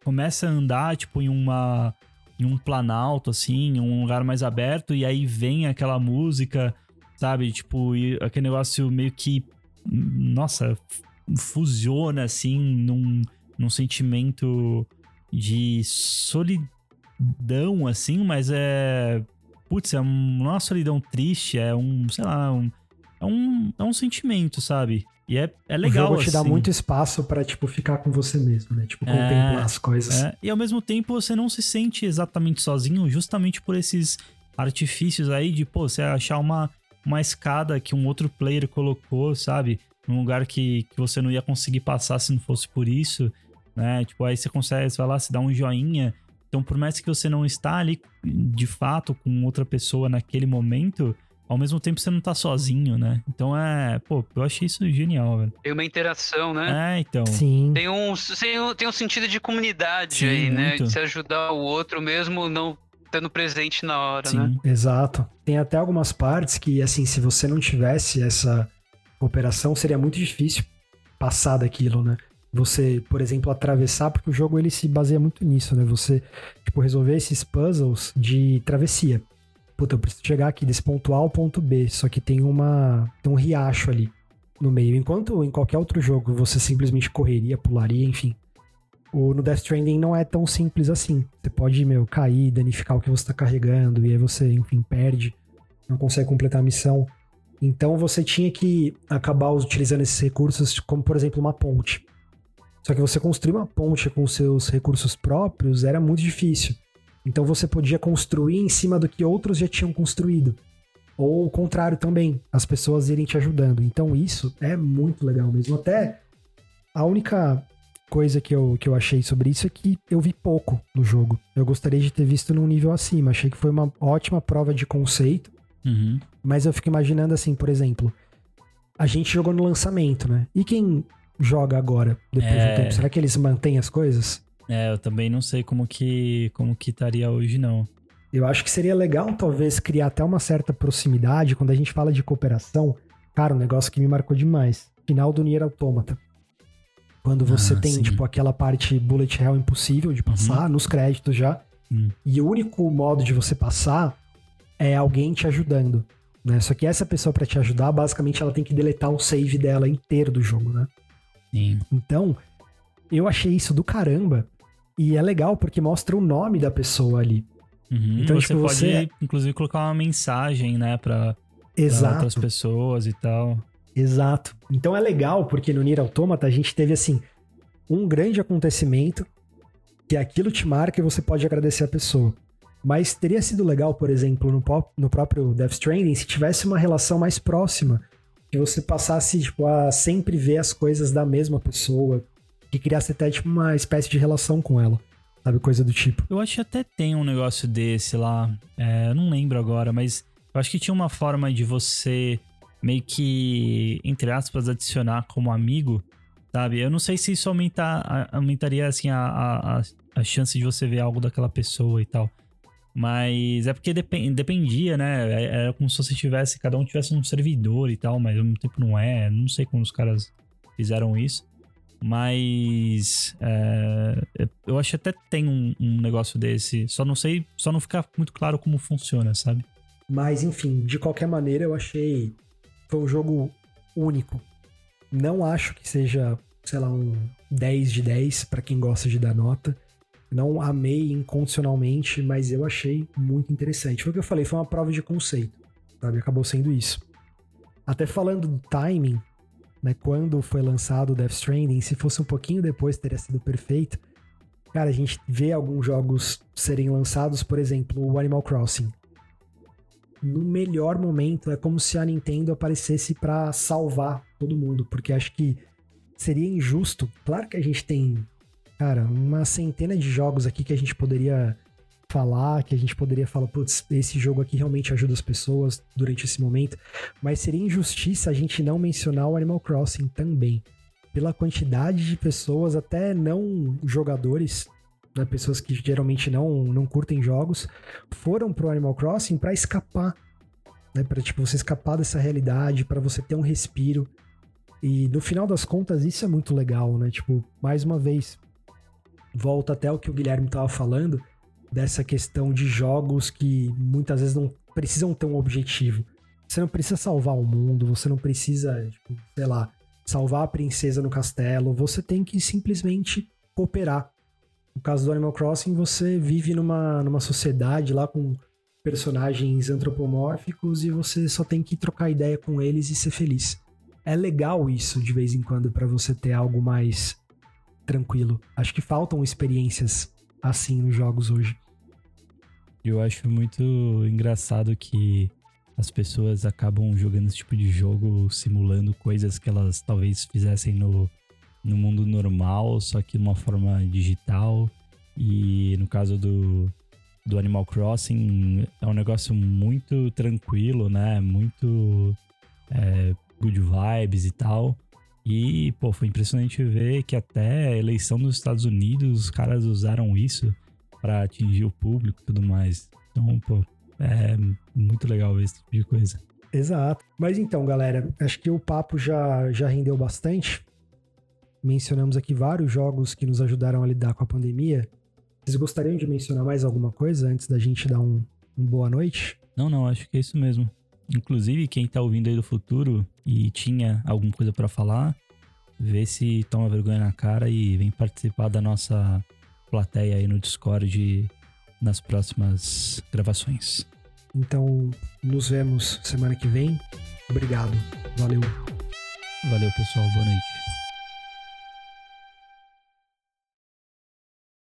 começa a andar, tipo, em uma em um planalto, assim, um lugar mais aberto, e aí vem aquela música, sabe? Tipo, aquele negócio meio que. Nossa, fusiona, assim, num, num sentimento de solidão, assim, mas é. Putz, é é uma solidão triste, é um, sei lá, um, é, um, é um sentimento, sabe? E é, é legal, O jogo te assim. dá muito espaço para tipo, ficar com você mesmo, né? Tipo, contemplar é, as coisas. É. E ao mesmo tempo você não se sente exatamente sozinho, justamente por esses artifícios aí de, pô, você achar uma, uma escada que um outro player colocou, sabe? Num lugar que, que você não ia conseguir passar se não fosse por isso, né? Tipo, aí você consegue, você vai lá, se dá um joinha. Então, por mais que você não está ali de fato com outra pessoa naquele momento, ao mesmo tempo você não tá sozinho, né? Então é, pô, eu achei isso genial, velho. Tem uma interação, né? É, então. Sim. Tem um, tem um sentido de comunidade Sim, aí, né? De se ajudar o outro mesmo não estando presente na hora, Sim. né? Exato. Tem até algumas partes que, assim, se você não tivesse essa cooperação, seria muito difícil passar daquilo, né? Você, por exemplo, atravessar, porque o jogo ele se baseia muito nisso, né? Você, tipo, resolver esses puzzles de travessia puta, eu preciso chegar aqui desse ponto A ao ponto B, só que tem uma tem um riacho ali no meio. Enquanto em qualquer outro jogo você simplesmente correria, pularia, enfim. O, no Death Stranding não é tão simples assim. Você pode, meu, cair, danificar o que você tá carregando, e aí você, enfim, perde, não consegue completar a missão. Então você tinha que acabar utilizando esses recursos, como por exemplo uma ponte. Só que você construir uma ponte com seus recursos próprios era muito difícil. Então você podia construir em cima do que outros já tinham construído. Ou o contrário também, as pessoas irem te ajudando. Então isso é muito legal mesmo. Até a única coisa que eu, que eu achei sobre isso é que eu vi pouco no jogo. Eu gostaria de ter visto num nível acima. Achei que foi uma ótima prova de conceito. Uhum. Mas eu fico imaginando assim, por exemplo, a gente jogou no lançamento, né? E quem joga agora, depois é... do tempo? Será que eles mantêm as coisas? É, eu também não sei como que como que estaria hoje, não. Eu acho que seria legal, talvez, criar até uma certa proximidade quando a gente fala de cooperação. Cara, um negócio que me marcou demais. Final do Nier Automata. Quando você ah, tem, sim. tipo, aquela parte bullet hell impossível de passar, uhum. nos créditos já. Uhum. E o único modo de você passar é alguém te ajudando. Né? Só que essa pessoa para te ajudar, basicamente, ela tem que deletar o save dela inteiro do jogo, né? Sim. Então, eu achei isso do caramba. E é legal porque mostra o nome da pessoa ali. Uhum, então, você tipo, pode, você... inclusive, colocar uma mensagem, né, pra, Exato. pra outras pessoas e tal. Exato. Então é legal porque no Nier Automata a gente teve, assim, um grande acontecimento que aquilo te marca e você pode agradecer a pessoa. Mas teria sido legal, por exemplo, no, pop, no próprio Death Stranding, se tivesse uma relação mais próxima. Que você passasse, tipo, a sempre ver as coisas da mesma pessoa, que criasse até tipo uma espécie de relação com ela. Sabe, coisa do tipo. Eu acho que até tem um negócio desse lá. É, eu não lembro agora, mas eu acho que tinha uma forma de você meio que, entre aspas, adicionar como amigo, sabe? Eu não sei se isso aumenta, aumentaria, assim, a, a, a chance de você ver algo daquela pessoa e tal. Mas é porque depend, dependia, né? É, era como se você tivesse, cada um tivesse um servidor e tal, mas ao mesmo tempo não é. Não sei como os caras fizeram isso. Mas é, eu acho que até tem um, um, negócio desse. Só não sei, só não fica muito claro como funciona, sabe? Mas enfim, de qualquer maneira, eu achei. Foi um jogo único. Não acho que seja, sei lá, um 10 de 10 para quem gosta de dar nota. Não amei incondicionalmente, mas eu achei muito interessante. Foi o que eu falei, foi uma prova de conceito, sabe? Acabou sendo isso. Até falando do timing, né, quando foi lançado o Death Stranding, se fosse um pouquinho depois teria sido perfeito. Cara, a gente vê alguns jogos serem lançados, por exemplo, o Animal Crossing. No melhor momento, é como se a Nintendo aparecesse para salvar todo mundo, porque acho que seria injusto. Claro que a gente tem, cara, uma centena de jogos aqui que a gente poderia falar, que a gente poderia falar, putz, esse jogo aqui realmente ajuda as pessoas durante esse momento, mas seria injustiça a gente não mencionar o Animal Crossing também. Pela quantidade de pessoas, até não jogadores, né, pessoas que geralmente não, não curtem jogos, foram pro Animal Crossing para escapar, né, para tipo você escapar dessa realidade, para você ter um respiro. E no final das contas isso é muito legal, né? Tipo, mais uma vez, volta até o que o Guilherme estava falando, dessa questão de jogos que muitas vezes não precisam ter um objetivo. Você não precisa salvar o mundo, você não precisa, tipo, sei lá, salvar a princesa no castelo, você tem que simplesmente cooperar. No caso do Animal Crossing, você vive numa, numa sociedade lá com personagens antropomórficos e você só tem que trocar ideia com eles e ser feliz. É legal isso de vez em quando para você ter algo mais tranquilo. Acho que faltam experiências assim nos jogos hoje. Eu acho muito engraçado que as pessoas acabam jogando esse tipo de jogo simulando coisas que elas talvez fizessem no, no mundo normal, só que de uma forma digital. E no caso do, do Animal Crossing, é um negócio muito tranquilo, né? Muito é, good vibes e tal. E, pô, foi impressionante ver que até a eleição dos Estados Unidos, os caras usaram isso para atingir o público e tudo mais. Então, pô, é muito legal esse tipo de coisa. Exato. Mas então, galera, acho que o papo já, já rendeu bastante. Mencionamos aqui vários jogos que nos ajudaram a lidar com a pandemia. Vocês gostariam de mencionar mais alguma coisa antes da gente dar um, um boa noite? Não, não, acho que é isso mesmo. Inclusive, quem tá ouvindo aí do futuro e tinha alguma coisa para falar, vê se toma vergonha na cara e vem participar da nossa plateia aí no Discord nas próximas gravações. Então, nos vemos semana que vem. Obrigado. Valeu. Valeu, pessoal. Boa noite.